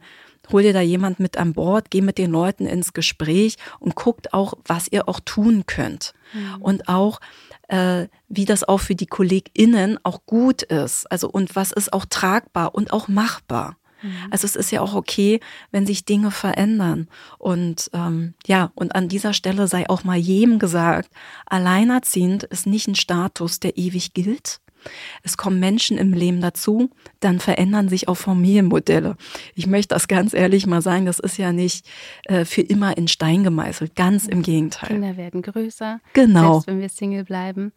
hol dir da jemand mit an Bord, geh mit den Leuten ins Gespräch und guckt auch, was ihr auch tun könnt. Mhm. Und auch, äh, wie das auch für die KollegInnen auch gut ist. Also und was ist auch tragbar und auch machbar. Mhm. Also es ist ja auch okay, wenn sich Dinge verändern. Und ähm, ja, und an dieser Stelle sei auch mal jedem gesagt, alleinerziehend ist nicht ein Status, der ewig gilt, es kommen Menschen im Leben dazu, dann verändern sich auch Familienmodelle. Ich möchte das ganz ehrlich mal sagen, das ist ja nicht äh, für immer in Stein gemeißelt, ganz im Gegenteil. Kinder werden größer, genau. selbst wenn wir Single bleiben.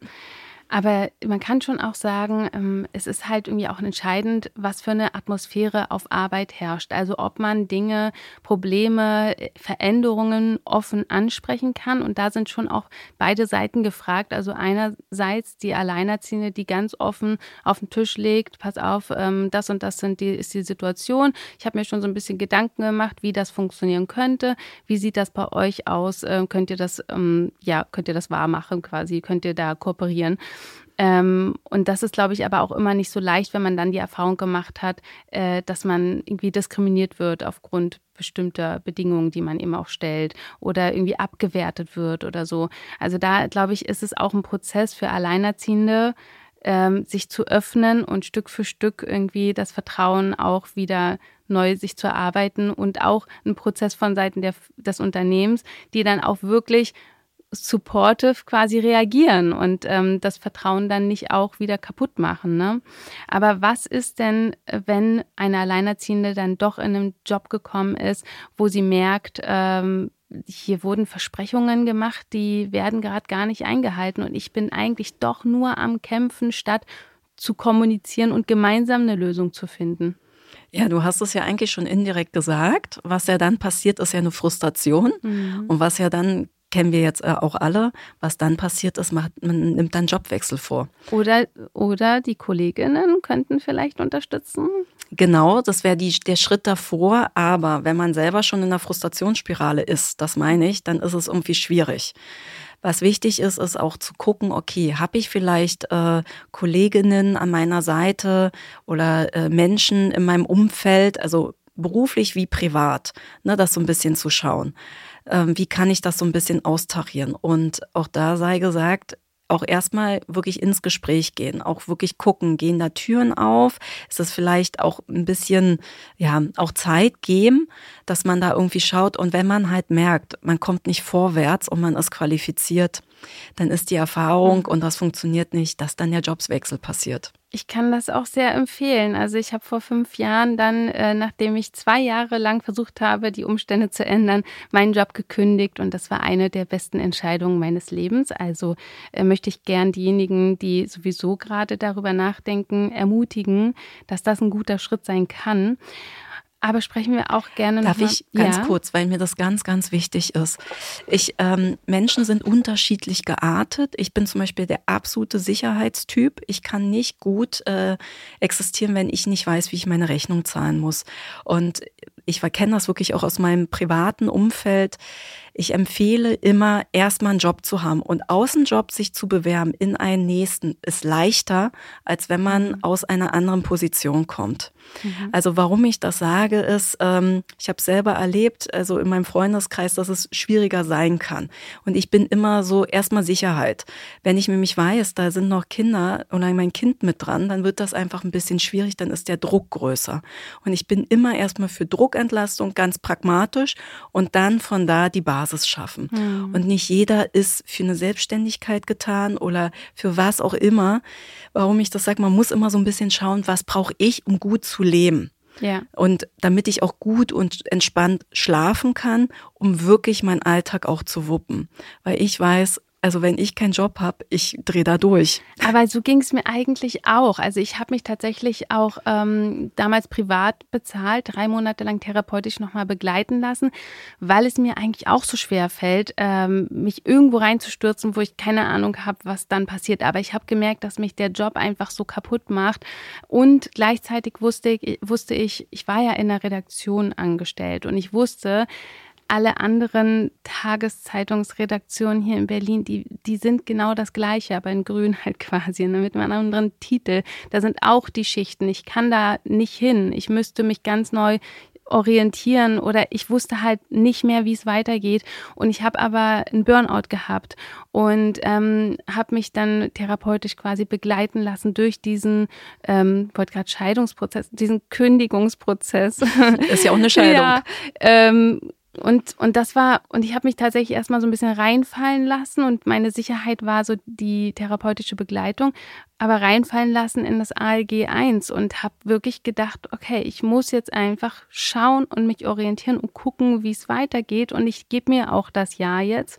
Aber man kann schon auch sagen, ähm, es ist halt irgendwie auch entscheidend, was für eine Atmosphäre auf Arbeit herrscht. Also ob man Dinge, Probleme, Veränderungen offen ansprechen kann. Und da sind schon auch beide Seiten gefragt. Also einerseits die Alleinerziehende, die ganz offen auf den Tisch legt, pass auf, ähm, das und das sind die, ist die Situation. Ich habe mir schon so ein bisschen Gedanken gemacht, wie das funktionieren könnte. Wie sieht das bei euch aus? Ähm, könnt ihr das, ja, könnt ihr das wahr machen quasi? Könnt ihr da kooperieren? Ähm, und das ist, glaube ich, aber auch immer nicht so leicht, wenn man dann die Erfahrung gemacht hat, äh, dass man irgendwie diskriminiert wird aufgrund bestimmter Bedingungen, die man eben auch stellt oder irgendwie abgewertet wird oder so. Also da, glaube ich, ist es auch ein Prozess für Alleinerziehende, ähm, sich zu öffnen und Stück für Stück irgendwie das Vertrauen auch wieder neu sich zu erarbeiten und auch ein Prozess von Seiten der, des Unternehmens, die dann auch wirklich supportive quasi reagieren und ähm, das Vertrauen dann nicht auch wieder kaputt machen. Ne? Aber was ist denn, wenn eine Alleinerziehende dann doch in einen Job gekommen ist, wo sie merkt, ähm, hier wurden Versprechungen gemacht, die werden gerade gar nicht eingehalten und ich bin eigentlich doch nur am Kämpfen, statt zu kommunizieren und gemeinsam eine Lösung zu finden. Ja, du hast es ja eigentlich schon indirekt gesagt. Was ja dann passiert, ist ja eine Frustration. Mhm. Und was ja dann kennen wir jetzt äh, auch alle. Was dann passiert ist, macht, man nimmt dann Jobwechsel vor. Oder, oder die Kolleginnen könnten vielleicht unterstützen. Genau, das wäre der Schritt davor. Aber wenn man selber schon in einer Frustrationsspirale ist, das meine ich, dann ist es irgendwie schwierig. Was wichtig ist, ist auch zu gucken, okay, habe ich vielleicht äh, Kolleginnen an meiner Seite oder äh, Menschen in meinem Umfeld, also beruflich wie privat, ne, das so ein bisschen zu schauen. Ähm, wie kann ich das so ein bisschen austarieren? Und auch da sei gesagt, auch erstmal wirklich ins Gespräch gehen, auch wirklich gucken, gehen da Türen auf, ist es vielleicht auch ein bisschen, ja, auch Zeit geben, dass man da irgendwie schaut und wenn man halt merkt, man kommt nicht vorwärts und man ist qualifiziert, dann ist die Erfahrung und das funktioniert nicht, dass dann der Jobswechsel passiert. Ich kann das auch sehr empfehlen. Also ich habe vor fünf Jahren dann, äh, nachdem ich zwei Jahre lang versucht habe, die Umstände zu ändern, meinen Job gekündigt und das war eine der besten Entscheidungen meines Lebens. Also äh, möchte ich gern diejenigen, die sowieso gerade darüber nachdenken, ermutigen, dass das ein guter Schritt sein kann. Aber sprechen wir auch gerne Darf ich ganz ja? kurz, weil mir das ganz, ganz wichtig ist. Ich, ähm, Menschen sind unterschiedlich geartet. Ich bin zum Beispiel der absolute Sicherheitstyp. Ich kann nicht gut äh, existieren, wenn ich nicht weiß, wie ich meine Rechnung zahlen muss. Und ich kenne das wirklich auch aus meinem privaten Umfeld ich empfehle immer, erstmal einen Job zu haben. Und Außenjob sich zu bewerben in einen nächsten ist leichter, als wenn man mhm. aus einer anderen Position kommt. Mhm. Also warum ich das sage, ist, ähm, ich habe selber erlebt, also in meinem Freundeskreis, dass es schwieriger sein kann. Und ich bin immer so erstmal Sicherheit. Wenn ich nämlich weiß, da sind noch Kinder oder mein Kind mit dran, dann wird das einfach ein bisschen schwierig, dann ist der Druck größer. Und ich bin immer erstmal für Druckentlastung ganz pragmatisch und dann von da die Basis Basis schaffen. Mhm. Und nicht jeder ist für eine Selbstständigkeit getan oder für was auch immer. Warum ich das sage, man muss immer so ein bisschen schauen, was brauche ich, um gut zu leben. Ja. Und damit ich auch gut und entspannt schlafen kann, um wirklich meinen Alltag auch zu wuppen. Weil ich weiß, also wenn ich keinen Job habe, ich drehe da durch. Aber so ging es mir eigentlich auch. Also ich habe mich tatsächlich auch ähm, damals privat bezahlt, drei Monate lang therapeutisch nochmal begleiten lassen, weil es mir eigentlich auch so schwer fällt, ähm, mich irgendwo reinzustürzen, wo ich keine Ahnung habe, was dann passiert. Aber ich habe gemerkt, dass mich der Job einfach so kaputt macht. Und gleichzeitig wusste ich, wusste ich, ich war ja in der Redaktion angestellt und ich wusste, alle anderen Tageszeitungsredaktionen hier in Berlin, die, die sind genau das Gleiche, aber in Grün *laughs* halt quasi, ne, mit einem anderen Titel. Da sind auch die Schichten. Ich kann da nicht hin. Ich müsste mich ganz neu orientieren oder ich wusste halt nicht mehr, wie es weitergeht. Und ich habe aber einen Burnout gehabt und ähm, habe mich dann therapeutisch quasi begleiten lassen durch diesen, ähm, wollte gerade Scheidungsprozess, diesen Kündigungsprozess. Ist ja auch eine *laughs* Scheidung. ja, ähm, und, und das war, und ich habe mich tatsächlich erstmal so ein bisschen reinfallen lassen und meine Sicherheit war so die therapeutische Begleitung, aber reinfallen lassen in das ALG 1 und habe wirklich gedacht, okay, ich muss jetzt einfach schauen und mich orientieren und gucken, wie es weitergeht. Und ich gebe mir auch das Jahr jetzt,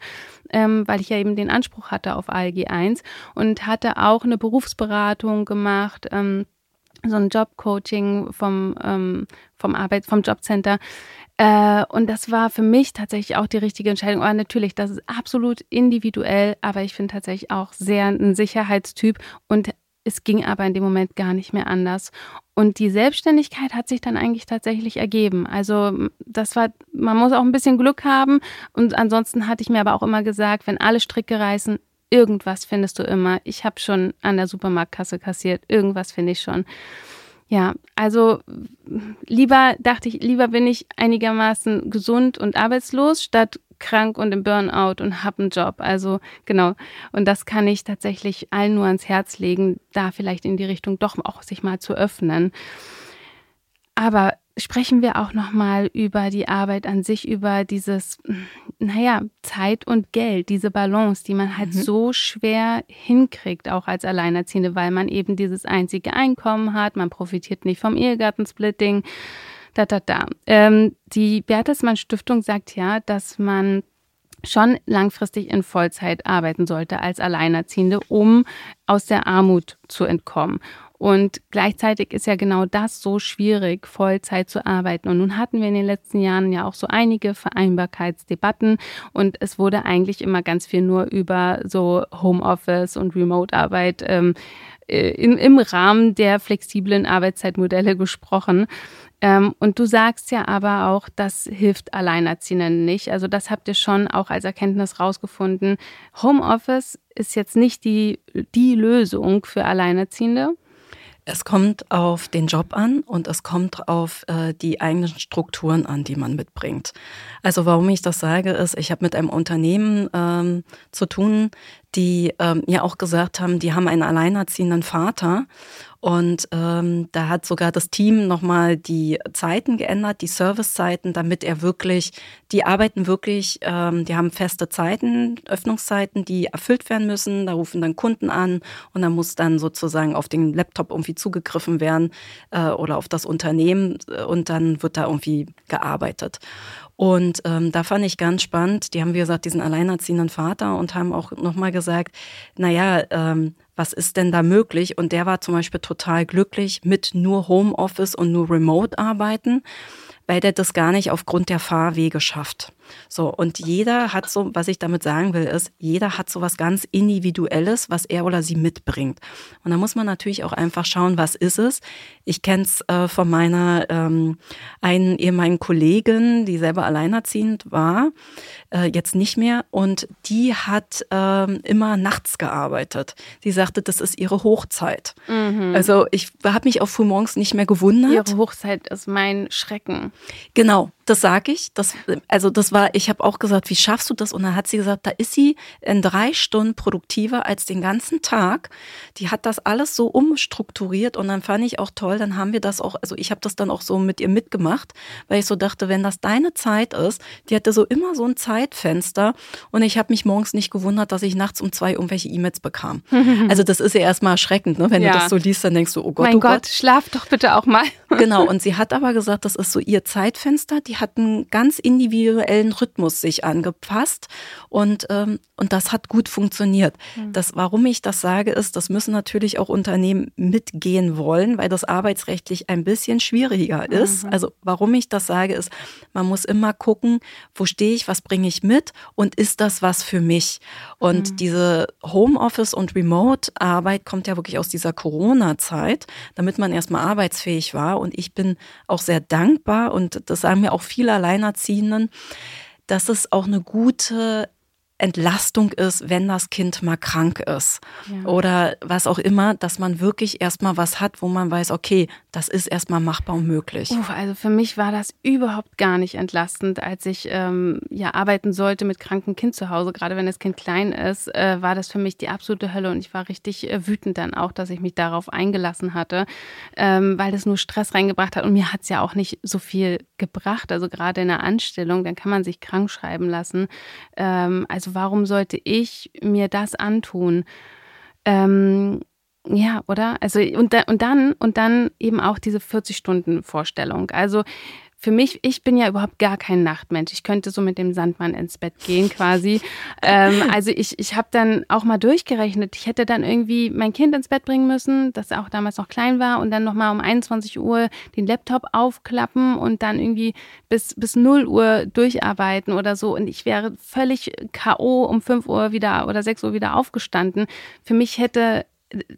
ähm, weil ich ja eben den Anspruch hatte auf ALG 1 und hatte auch eine Berufsberatung gemacht. Ähm, so ein Jobcoaching vom, ähm, vom Arbeit, vom Jobcenter. Äh, und das war für mich tatsächlich auch die richtige Entscheidung. Aber natürlich, das ist absolut individuell, aber ich bin tatsächlich auch sehr ein Sicherheitstyp und es ging aber in dem Moment gar nicht mehr anders. Und die Selbstständigkeit hat sich dann eigentlich tatsächlich ergeben. Also das war, man muss auch ein bisschen Glück haben. Und ansonsten hatte ich mir aber auch immer gesagt, wenn alle Stricke reißen, irgendwas findest du immer. Ich habe schon an der Supermarktkasse kassiert, irgendwas finde ich schon. Ja, also lieber dachte ich, lieber bin ich einigermaßen gesund und arbeitslos, statt krank und im Burnout und hab einen Job. Also genau. Und das kann ich tatsächlich allen nur ans Herz legen, da vielleicht in die Richtung doch auch sich mal zu öffnen. Aber sprechen wir auch nochmal über die Arbeit an sich, über dieses, naja, Zeit und Geld, diese Balance, die man halt mhm. so schwer hinkriegt, auch als Alleinerziehende, weil man eben dieses einzige Einkommen hat, man profitiert nicht vom Ehegattensplitting, da, da, da. Ähm, die Bertelsmann Stiftung sagt ja, dass man schon langfristig in Vollzeit arbeiten sollte als Alleinerziehende, um aus der Armut zu entkommen. Und gleichzeitig ist ja genau das so schwierig, Vollzeit zu arbeiten. Und nun hatten wir in den letzten Jahren ja auch so einige Vereinbarkeitsdebatten und es wurde eigentlich immer ganz viel nur über so Homeoffice und Remote-Arbeit ähm, äh, in, im Rahmen der flexiblen Arbeitszeitmodelle gesprochen. Ähm, und du sagst ja aber auch, das hilft Alleinerziehenden nicht. Also das habt ihr schon auch als Erkenntnis rausgefunden. Homeoffice ist jetzt nicht die, die Lösung für Alleinerziehende. Es kommt auf den Job an und es kommt auf äh, die eigenen Strukturen an, die man mitbringt. Also warum ich das sage, ist, ich habe mit einem Unternehmen ähm, zu tun, die ähm, ja auch gesagt haben, die haben einen alleinerziehenden Vater und ähm, da hat sogar das Team nochmal die Zeiten geändert, die Servicezeiten, damit er wirklich, die arbeiten wirklich, ähm, die haben feste Zeiten, Öffnungszeiten, die erfüllt werden müssen. Da rufen dann Kunden an und da muss dann sozusagen auf den Laptop irgendwie zugegriffen werden äh, oder auf das Unternehmen und dann wird da irgendwie gearbeitet. Und ähm, da fand ich ganz spannend, die haben, wie gesagt, diesen alleinerziehenden Vater und haben auch nochmal gesagt, naja, ähm, was ist denn da möglich? Und der war zum Beispiel total glücklich mit nur Homeoffice und nur Remote arbeiten, weil der das gar nicht aufgrund der Fahrwege schafft. So, und jeder hat so, was ich damit sagen will, ist, jeder hat so was ganz Individuelles, was er oder sie mitbringt. Und da muss man natürlich auch einfach schauen, was ist es. Ich kenne es äh, von meiner ähm, einen ehemaligen Kollegin, die selber alleinerziehend war, äh, jetzt nicht mehr. Und die hat äh, immer nachts gearbeitet. Sie sagte, das ist ihre Hochzeit. Mhm. Also ich habe mich auch frühmorgens nicht mehr gewundert. Ihre Hochzeit ist mein Schrecken. Genau, das sage ich. Das, also das war, ich habe auch gesagt, wie schaffst du das? Und dann hat sie gesagt, da ist sie in drei Stunden produktiver als den ganzen Tag. Die hat das alles so umstrukturiert und dann fand ich auch toll, dann haben wir das auch, also ich habe das dann auch so mit ihr mitgemacht, weil ich so dachte, wenn das deine Zeit ist, die hatte so immer so ein Zeitfenster und ich habe mich morgens nicht gewundert, dass ich nachts um zwei irgendwelche E-Mails bekam. *laughs* Also das ist ja erstmal erschreckend, ne? wenn ja. du das so liest, dann denkst du, oh Gott, mein oh Gott, Gott, schlaf doch bitte auch mal. Genau, *laughs* und sie hat aber gesagt, das ist so ihr Zeitfenster, die hat einen ganz individuellen Rhythmus sich angepasst und, ähm, und das hat gut funktioniert. Mhm. Das, warum ich das sage, ist, das müssen natürlich auch Unternehmen mitgehen wollen, weil das arbeitsrechtlich ein bisschen schwieriger ist. Mhm. Also warum ich das sage, ist, man muss immer gucken, wo stehe ich, was bringe ich mit und ist das was für mich? Und mhm. diese Homeoffice und Remote-Arbeit kommt ja wirklich aus dieser Corona-Zeit, damit man erstmal arbeitsfähig war. Und ich bin auch sehr dankbar und das sagen mir auch viele Alleinerziehenden, dass es auch eine gute Entlastung ist, wenn das Kind mal krank ist ja. oder was auch immer, dass man wirklich erstmal was hat, wo man weiß, okay, das ist erstmal machbar und möglich. Uff, also für mich war das überhaupt gar nicht entlastend, als ich ähm, ja arbeiten sollte mit krankem Kind zu Hause, gerade wenn das Kind klein ist, äh, war das für mich die absolute Hölle und ich war richtig äh, wütend dann auch, dass ich mich darauf eingelassen hatte, ähm, weil das nur Stress reingebracht hat und mir hat es ja auch nicht so viel gebracht, also gerade in der Anstellung, dann kann man sich krank schreiben lassen. Ähm, also also warum sollte ich mir das antun? Ähm, ja, oder? Also und, da, und dann und dann eben auch diese 40 Stunden Vorstellung. Also für mich, ich bin ja überhaupt gar kein Nachtmensch. Ich könnte so mit dem Sandmann ins Bett gehen quasi. ähm, *laughs* also ich, ich habe dann auch mal durchgerechnet. Ich hätte dann irgendwie mein Kind ins Bett bringen müssen, das auch damals noch klein war, und dann nochmal um 21 Uhr den Laptop aufklappen und dann irgendwie bis, bis 0 Uhr durcharbeiten oder so. Und ich wäre völlig K.O. um 5 Uhr wieder oder 6 Uhr wieder aufgestanden. Für mich hätte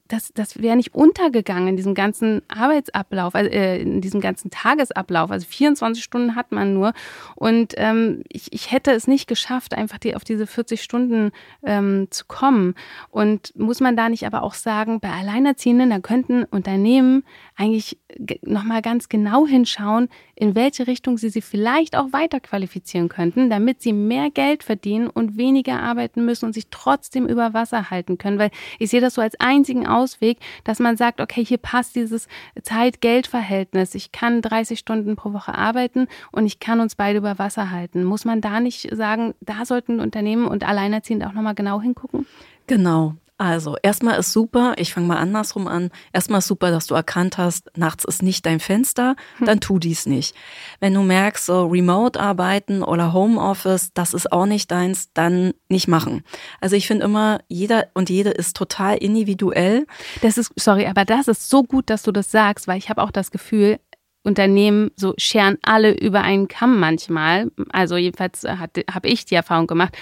das, das wäre nicht untergegangen in diesem ganzen Arbeitsablauf, also, äh, in diesem ganzen Tagesablauf. Also 24 Stunden hat man nur. Und ähm, ich, ich hätte es nicht geschafft, einfach die, auf diese 40 Stunden ähm, zu kommen. Und muss man da nicht aber auch sagen, bei Alleinerziehenden, da könnten Unternehmen eigentlich nochmal ganz genau hinschauen, in welche Richtung sie sie vielleicht auch weiter qualifizieren könnten, damit sie mehr Geld verdienen und weniger arbeiten müssen und sich trotzdem über Wasser halten können. Weil ich sehe das so als einzigen Ausweg, dass man sagt, okay, hier passt dieses Zeit-Geld-Verhältnis. Ich kann 30 Stunden pro Woche arbeiten und ich kann uns beide über Wasser halten. Muss man da nicht sagen, da sollten Unternehmen und Alleinerziehende auch nochmal genau hingucken? Genau. Also, erstmal ist super, ich fange mal andersrum an. Erstmal ist super, dass du erkannt hast, nachts ist nicht dein Fenster, hm. dann tu dies nicht. Wenn du merkst, so Remote arbeiten oder Homeoffice, das ist auch nicht deins, dann nicht machen. Also, ich finde immer, jeder und jede ist total individuell. Das ist, sorry, aber das ist so gut, dass du das sagst, weil ich habe auch das Gefühl, Unternehmen so scheren alle über einen Kamm manchmal. Also jedenfalls habe ich die Erfahrung gemacht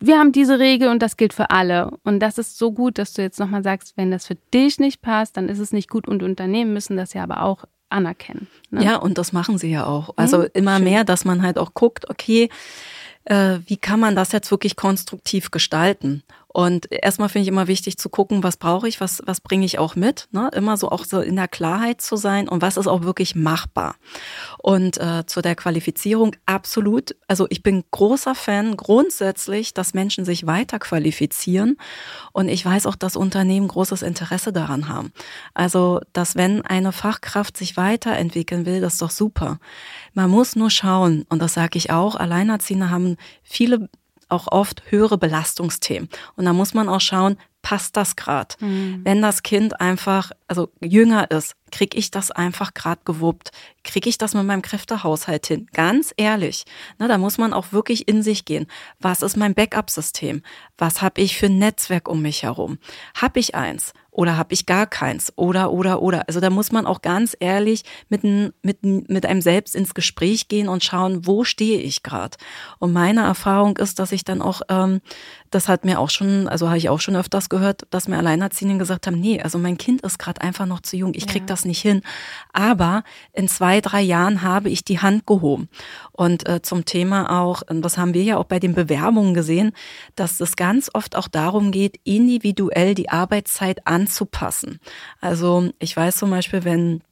wir haben diese Regel und das gilt für alle. Und das ist so gut, dass du jetzt nochmal sagst, wenn das für dich nicht passt, dann ist es nicht gut und Unternehmen müssen das ja aber auch anerkennen. Ne? Ja, und das machen sie ja auch. Also hm, immer schön. mehr, dass man halt auch guckt, okay, äh, wie kann man das jetzt wirklich konstruktiv gestalten? Und erstmal finde ich immer wichtig zu gucken, was brauche ich, was, was bringe ich auch mit. Ne? Immer so auch so in der Klarheit zu sein und was ist auch wirklich machbar. Und äh, zu der Qualifizierung absolut. Also ich bin großer Fan grundsätzlich, dass Menschen sich weiter qualifizieren. Und ich weiß auch, dass Unternehmen großes Interesse daran haben. Also, dass wenn eine Fachkraft sich weiterentwickeln will, das ist doch super. Man muss nur schauen, und das sage ich auch, Alleinerziehende haben viele auch oft höhere Belastungsthemen. Und da muss man auch schauen, passt das gerade? Mhm. Wenn das Kind einfach, also jünger ist, kriege ich das einfach gerade gewuppt? Kriege ich das mit meinem Kräftehaushalt hin? Ganz ehrlich, ne, da muss man auch wirklich in sich gehen. Was ist mein Backup-System? Was habe ich für ein Netzwerk um mich herum? Habe ich eins? Oder habe ich gar keins? Oder, oder, oder. Also da muss man auch ganz ehrlich mit, mit, mit einem selbst ins Gespräch gehen und schauen, wo stehe ich gerade. Und meine Erfahrung ist, dass ich dann auch, ähm, das hat mir auch schon, also habe ich auch schon öfters gehört, dass mir Alleinerziehenden gesagt haben, nee, also mein Kind ist gerade einfach noch zu jung, ich krieg ja. das nicht hin. Aber in zwei, drei Jahren habe ich die Hand gehoben. Und äh, zum Thema auch, das haben wir ja auch bei den Bewerbungen gesehen, dass es ganz oft auch darum geht, individuell die Arbeitszeit anzupassen. Also ich weiß zum Beispiel, wenn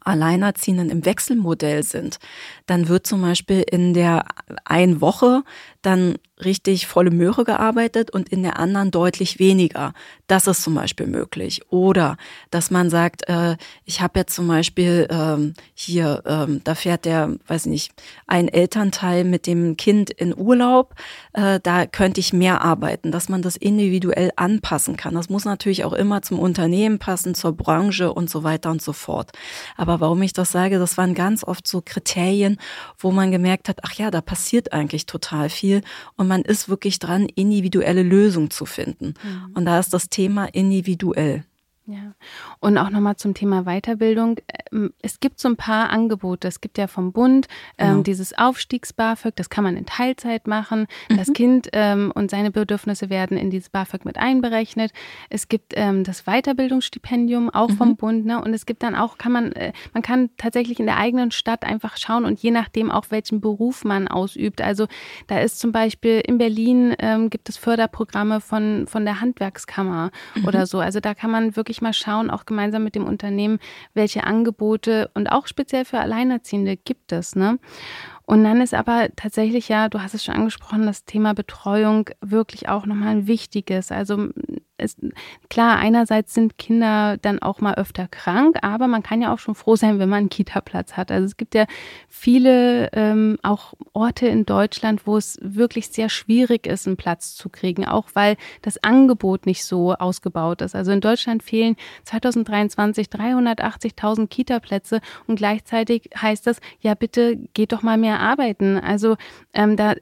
Alleinerziehenden im Wechselmodell sind, dann wird zum Beispiel in der einen Woche dann richtig volle Möhre gearbeitet und in der anderen deutlich weniger. Das ist zum Beispiel möglich. Oder dass man sagt, äh, ich habe jetzt zum Beispiel ähm, hier, ähm, da fährt der, weiß nicht, ein Elternteil mit dem Kind in Urlaub, äh, da könnte ich mehr arbeiten, dass man das individuell anpassen kann. Das muss natürlich auch immer zum Unternehmen passen, zur Branche und so weiter und so fort. Aber warum ich das sage, das waren ganz oft so Kriterien, wo man gemerkt hat, ach ja, da passiert eigentlich total viel und man ist wirklich dran, individuelle Lösungen zu finden. Mhm. Und da ist das Thema individuell. Ja, und auch nochmal zum Thema Weiterbildung. Ähm, es gibt so ein paar Angebote. Es gibt ja vom Bund ähm, genau. dieses Aufstiegs-BAföG, das kann man in Teilzeit machen. Mhm. Das Kind ähm, und seine Bedürfnisse werden in dieses BAföG mit einberechnet. Es gibt ähm, das Weiterbildungsstipendium auch mhm. vom Bund. Ne? Und es gibt dann auch, kann man, äh, man kann tatsächlich in der eigenen Stadt einfach schauen und je nachdem auch, welchen Beruf man ausübt. Also da ist zum Beispiel in Berlin ähm, gibt es Förderprogramme von, von der Handwerkskammer mhm. oder so. Also da kann man wirklich wirklich mal schauen, auch gemeinsam mit dem Unternehmen, welche Angebote und auch speziell für Alleinerziehende gibt es. Ne? Und dann ist aber tatsächlich ja, du hast es schon angesprochen, das Thema Betreuung wirklich auch nochmal ein wichtiges. Also ist, klar, einerseits sind Kinder dann auch mal öfter krank, aber man kann ja auch schon froh sein, wenn man einen Kita-Platz hat. Also es gibt ja viele ähm, auch Orte in Deutschland, wo es wirklich sehr schwierig ist, einen Platz zu kriegen, auch weil das Angebot nicht so ausgebaut ist. Also in Deutschland fehlen 2023 380.000 Kita-Plätze und gleichzeitig heißt das, ja bitte geht doch mal mehr arbeiten. Also ähm, da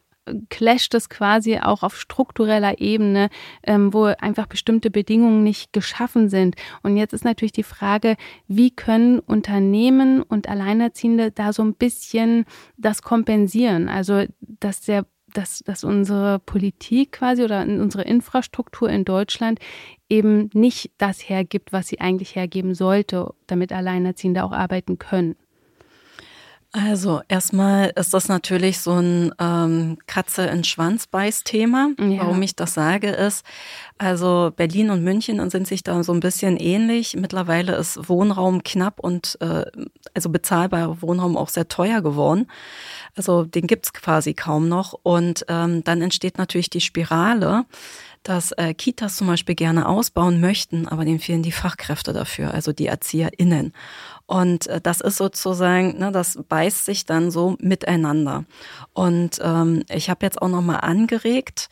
clasht es quasi auch auf struktureller Ebene, ähm, wo einfach bestimmte Bedingungen nicht geschaffen sind. Und jetzt ist natürlich die Frage, wie können Unternehmen und Alleinerziehende da so ein bisschen das kompensieren? Also, dass der dass, dass unsere Politik quasi oder unsere Infrastruktur in Deutschland eben nicht das hergibt, was sie eigentlich hergeben sollte, damit Alleinerziehende auch arbeiten können. Also erstmal ist das natürlich so ein ähm, Katze in Schwanz beiß Thema. Ja. Warum ich das sage ist, also Berlin und München sind sich da so ein bisschen ähnlich. Mittlerweile ist Wohnraum knapp und äh, also bezahlbarer Wohnraum auch sehr teuer geworden. Also den gibt's quasi kaum noch. Und ähm, dann entsteht natürlich die Spirale dass äh, Kitas zum Beispiel gerne ausbauen möchten, aber denen fehlen die Fachkräfte dafür, also die ErzieherInnen. Und äh, das ist sozusagen, ne, das beißt sich dann so miteinander. Und ähm, ich habe jetzt auch nochmal angeregt,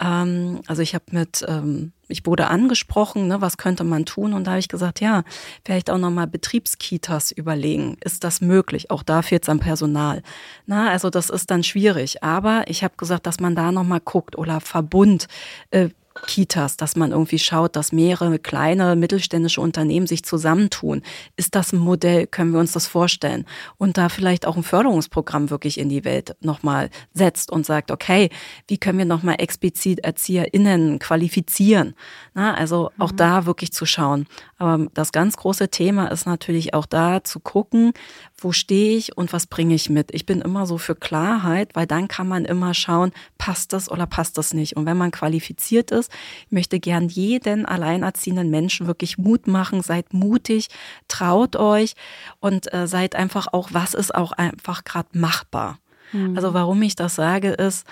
ähm, also ich habe mit, ähm, ich wurde angesprochen, ne, was könnte man tun? Und da habe ich gesagt, ja, vielleicht auch nochmal Betriebskitas überlegen. Ist das möglich? Auch da fehlt es am Personal. Na, also das ist dann schwierig. Aber ich habe gesagt, dass man da nochmal guckt oder Verbund. Äh, Kitas, dass man irgendwie schaut, dass mehrere kleine mittelständische Unternehmen sich zusammentun. Ist das ein Modell? Können wir uns das vorstellen? Und da vielleicht auch ein Förderungsprogramm wirklich in die Welt nochmal setzt und sagt, okay, wie können wir nochmal explizit ErzieherInnen qualifizieren? Na, also auch mhm. da wirklich zu schauen. Aber das ganz große Thema ist natürlich auch da zu gucken, wo stehe ich und was bringe ich mit. Ich bin immer so für Klarheit, weil dann kann man immer schauen, passt das oder passt das nicht. Und wenn man qualifiziert ist, ich möchte gern jeden alleinerziehenden Menschen wirklich Mut machen, seid mutig, traut euch und äh, seid einfach auch, was ist auch einfach gerade machbar. Mhm. Also warum ich das sage, ist,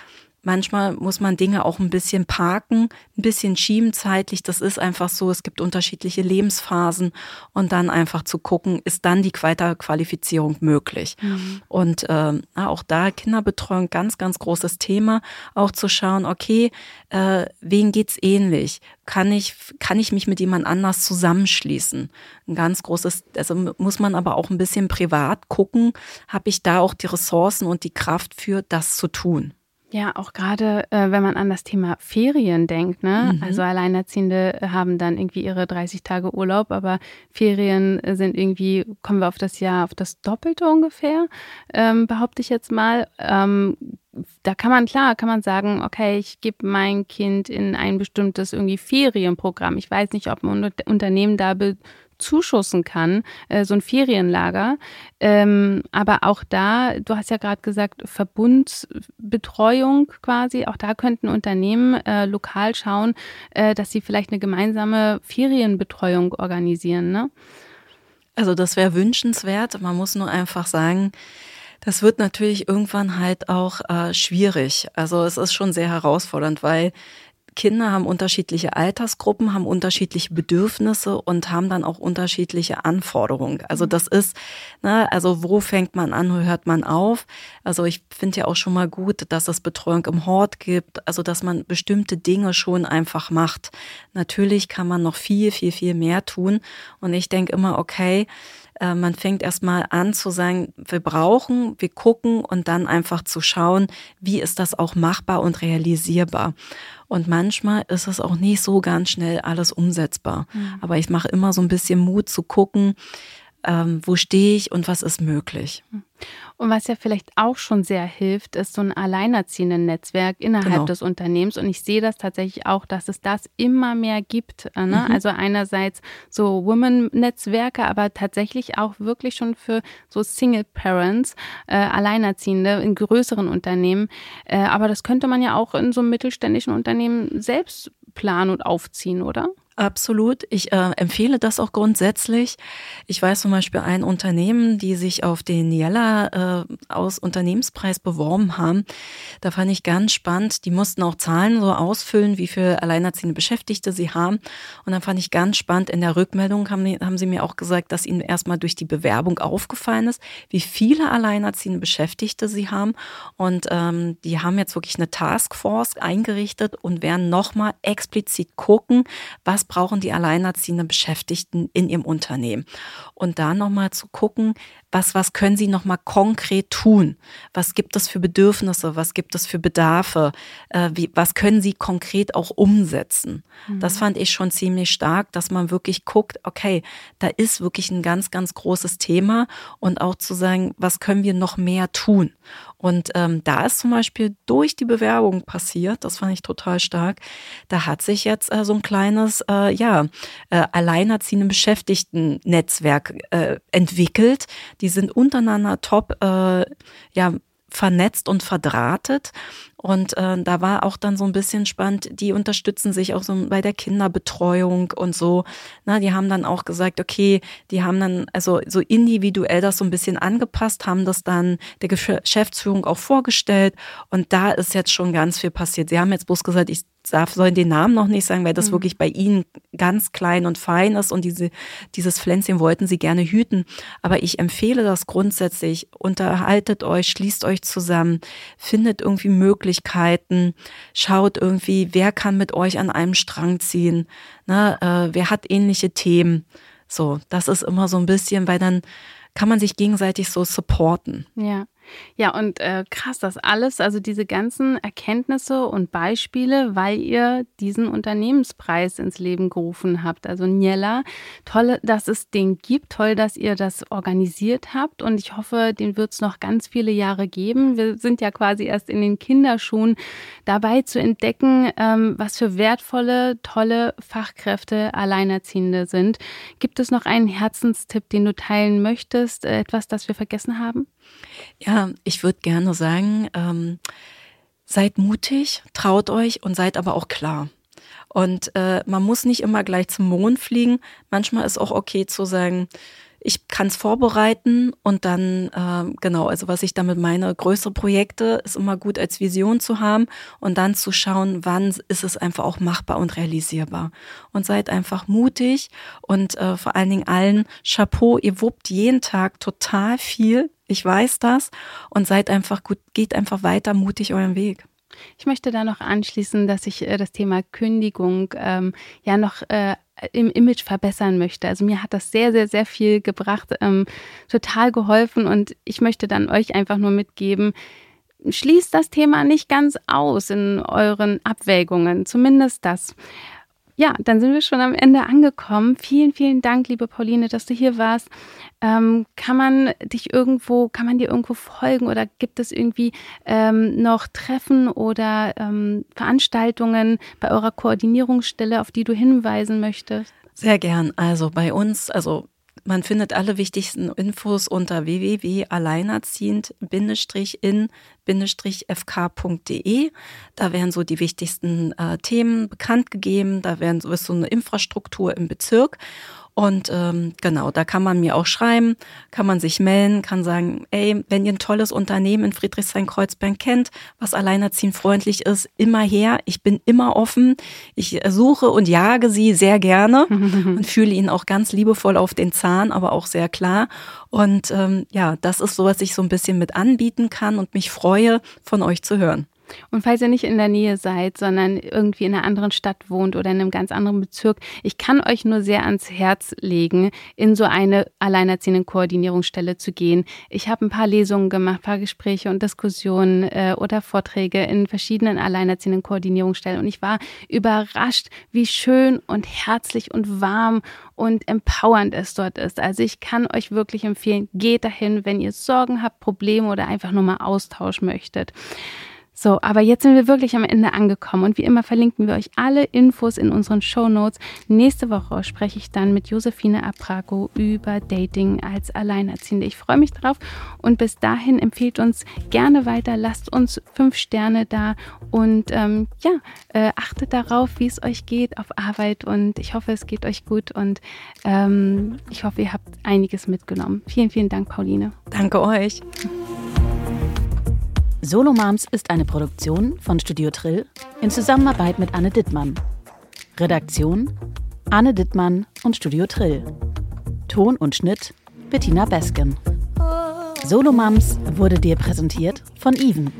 Manchmal muss man Dinge auch ein bisschen parken, ein bisschen schieben zeitlich. Das ist einfach so. Es gibt unterschiedliche Lebensphasen und dann einfach zu gucken, ist dann die Weiterqualifizierung möglich. Mhm. Und äh, auch da Kinderbetreuung ganz, ganz großes Thema. Auch zu schauen, okay, äh, wen geht's ähnlich? Kann ich, kann ich mich mit jemand anders zusammenschließen? Ein ganz großes, also muss man aber auch ein bisschen privat gucken, habe ich da auch die Ressourcen und die Kraft für das zu tun? Ja, auch gerade äh, wenn man an das Thema Ferien denkt, ne? Mhm. Also Alleinerziehende haben dann irgendwie ihre 30 Tage Urlaub, aber Ferien sind irgendwie, kommen wir auf das Jahr, auf das Doppelte ungefähr, ähm, behaupte ich jetzt mal. Ähm, da kann man klar, kann man sagen, okay, ich gebe mein Kind in ein bestimmtes irgendwie Ferienprogramm. Ich weiß nicht, ob ein Unternehmen da zuschussen kann, äh, so ein Ferienlager. Ähm, aber auch da, du hast ja gerade gesagt, Verbundbetreuung quasi, auch da könnten Unternehmen äh, lokal schauen, äh, dass sie vielleicht eine gemeinsame Ferienbetreuung organisieren. Ne? Also das wäre wünschenswert. Man muss nur einfach sagen, das wird natürlich irgendwann halt auch äh, schwierig. Also es ist schon sehr herausfordernd, weil Kinder haben unterschiedliche Altersgruppen, haben unterschiedliche Bedürfnisse und haben dann auch unterschiedliche Anforderungen. Also das ist, ne, also wo fängt man an, wo hört man auf? Also ich finde ja auch schon mal gut, dass es Betreuung im Hort gibt, also dass man bestimmte Dinge schon einfach macht. Natürlich kann man noch viel, viel, viel mehr tun. Und ich denke immer, okay, Äh, man fängt erstmal an zu sagen, wir brauchen, wir gucken und dann einfach zu schauen, wie ist das auch machbar und realisierbar. Und manchmal ist es auch nicht so ganz schnell alles umsetzbar. Mhm. Aber ich mache immer so ein bisschen Mut zu gucken, ähm, wo stehe ich und was ist möglich. Und was ja vielleicht auch schon sehr hilft, ist so ein alleinerziehenden Netzwerk innerhalb genau. des Unternehmens. Und ich sehe das tatsächlich auch, dass es das immer mehr gibt. Äh, ne? Mhm. Also einerseits so Women-Netzwerke, aber tatsächlich auch wirklich schon für so Single Parents, äh, Alleinerziehende in größeren Unternehmen. Äh, aber das könnte man ja auch in so einem mittelständischen Unternehmen selbst planen und aufziehen, oder? Absolut. Ich äh, empfehle das auch grundsätzlich. Ich weiß zum Beispiel ein Unternehmen, die sich auf den Jella äh, aus Unternehmenspreis beworben haben. Da fand ich ganz spannend. Die mussten auch Zahlen so ausfüllen, wie viele alleinerziehende Beschäftigte sie haben. Und dann fand ich ganz spannend, in der Rückmeldung haben, haben sie mir auch gesagt, dass ihnen erstmal durch die Bewerbung aufgefallen ist, wie viele alleinerziehende Beschäftigte sie haben. Und ähm, die haben jetzt wirklich eine Taskforce eingerichtet und werden nochmal explizit gucken, was brauchen die alleinerziehenden Beschäftigten in ihrem Unternehmen. Und da nochmal zu gucken, was, was können sie nochmal konkret tun? Was gibt es für Bedürfnisse? Was gibt es für Bedarfe? Äh, wie, was können sie konkret auch umsetzen? Mhm. Das fand ich schon ziemlich stark, dass man wirklich guckt, okay, da ist wirklich ein ganz, ganz großes Thema und auch zu sagen, was können wir noch mehr tun? Und ähm, da ist zum Beispiel durch die Bewerbung passiert, das fand ich total stark, da hat sich jetzt äh, so ein kleines, äh, ja, äh, alleinerziehende Beschäftigten-Netzwerk äh, entwickelt. Die sind untereinander top, äh, ja, vernetzt und verdrahtet. Und äh, da war auch dann so ein bisschen spannend, die unterstützen sich auch so bei der Kinderbetreuung und so. Na, die haben dann auch gesagt, okay, die haben dann also so individuell das so ein bisschen angepasst, haben das dann der Geschäftsführung auch vorgestellt. Und da ist jetzt schon ganz viel passiert. Sie haben jetzt bloß gesagt, ich darf, sollen den Namen noch nicht sagen, weil das mhm. wirklich bei ihnen ganz klein und fein ist und diese, dieses Pflänzchen wollten sie gerne hüten. Aber ich empfehle das grundsätzlich. Unterhaltet euch, schließt euch zusammen, findet irgendwie Möglichkeiten, schaut irgendwie, wer kann mit euch an einem Strang ziehen, ne, äh, wer hat ähnliche Themen. So, das ist immer so ein bisschen, weil dann kann man sich gegenseitig so supporten. Ja. Ja, und äh, krass, das alles, also diese ganzen Erkenntnisse und Beispiele, weil ihr diesen Unternehmenspreis ins Leben gerufen habt. Also Niella, toll, dass es den gibt, toll, dass ihr das organisiert habt und ich hoffe, den wird es noch ganz viele Jahre geben. Wir sind ja quasi erst in den Kinderschuhen dabei zu entdecken, ähm, was für wertvolle, tolle Fachkräfte Alleinerziehende sind. Gibt es noch einen Herzenstipp, den du teilen möchtest, äh, etwas, das wir vergessen haben? Ja, ich würde gerne sagen, ähm, seid mutig, traut euch und seid aber auch klar. Und äh, man muss nicht immer gleich zum Mond fliegen. Manchmal ist auch okay zu sagen, ich kann es vorbereiten und dann, äh, genau, also was ich damit meine, größere Projekte ist immer gut als Vision zu haben und dann zu schauen, wann ist es einfach auch machbar und realisierbar. Und seid einfach mutig und äh, vor allen Dingen allen Chapeau, ihr wuppt jeden Tag total viel. Ich weiß das und seid einfach gut, geht einfach weiter mutig euren Weg. Ich möchte da noch anschließen, dass ich äh, das Thema Kündigung ähm, ja noch äh, im Image verbessern möchte. Also mir hat das sehr, sehr, sehr viel gebracht, ähm, total geholfen und ich möchte dann euch einfach nur mitgeben, schließt das Thema nicht ganz aus in euren Abwägungen, zumindest das. Ja, dann sind wir schon am Ende angekommen. Vielen, vielen Dank, liebe Pauline, dass du hier warst. Ähm, kann man dich irgendwo, kann man dir irgendwo folgen oder gibt es irgendwie ähm, noch Treffen oder ähm, Veranstaltungen bei eurer Koordinierungsstelle, auf die du hinweisen möchtest? Sehr gern. Also bei uns, also man findet alle wichtigsten Infos unter www.alleinerziehend-in-fk.de. Da werden so die wichtigsten äh, Themen bekannt gegeben. Da werden ist so eine Infrastruktur im Bezirk. Und ähm, genau, da kann man mir auch schreiben, kann man sich melden, kann sagen, ey, wenn ihr ein tolles Unternehmen in Friedrichshain-Kreuzberg kennt, was alleinerziehend freundlich ist, immer her. Ich bin immer offen. Ich suche und jage sie sehr gerne *laughs* und fühle ihnen auch ganz liebevoll auf den Zahn, aber auch sehr klar. Und ähm, ja, das ist so, was ich so ein bisschen mit anbieten kann und mich freue, von euch zu hören. Und falls ihr nicht in der Nähe seid, sondern irgendwie in einer anderen Stadt wohnt oder in einem ganz anderen Bezirk, ich kann euch nur sehr ans Herz legen, in so eine alleinerziehenden Koordinierungsstelle zu gehen. Ich habe ein paar Lesungen gemacht, paar Gespräche und Diskussionen äh, oder Vorträge in verschiedenen alleinerziehenden Koordinierungsstellen und ich war überrascht, wie schön und herzlich und warm und empowernd es dort ist. Also ich kann euch wirklich empfehlen, geht dahin, wenn ihr Sorgen habt, Probleme oder einfach nur mal Austausch möchtet. So, aber jetzt sind wir wirklich am Ende angekommen und wie immer verlinken wir euch alle Infos in unseren Show Notes. Nächste Woche spreche ich dann mit Josefine Aprago über Dating als Alleinerziehende. Ich freue mich drauf und bis dahin empfiehlt uns gerne weiter, lasst uns fünf Sterne da und ähm, ja, äh, achtet darauf, wie es euch geht auf Arbeit und ich hoffe, es geht euch gut und ähm, ich hoffe, ihr habt einiges mitgenommen. Vielen, vielen Dank, Pauline. Danke euch. Solo Moms ist eine Produktion von Studio Trill in Zusammenarbeit mit Anne Dittmann. Redaktion Anne Dittmann und Studio Trill. Ton und Schnitt Bettina Besken. Solo Moms wurde dir präsentiert von Even.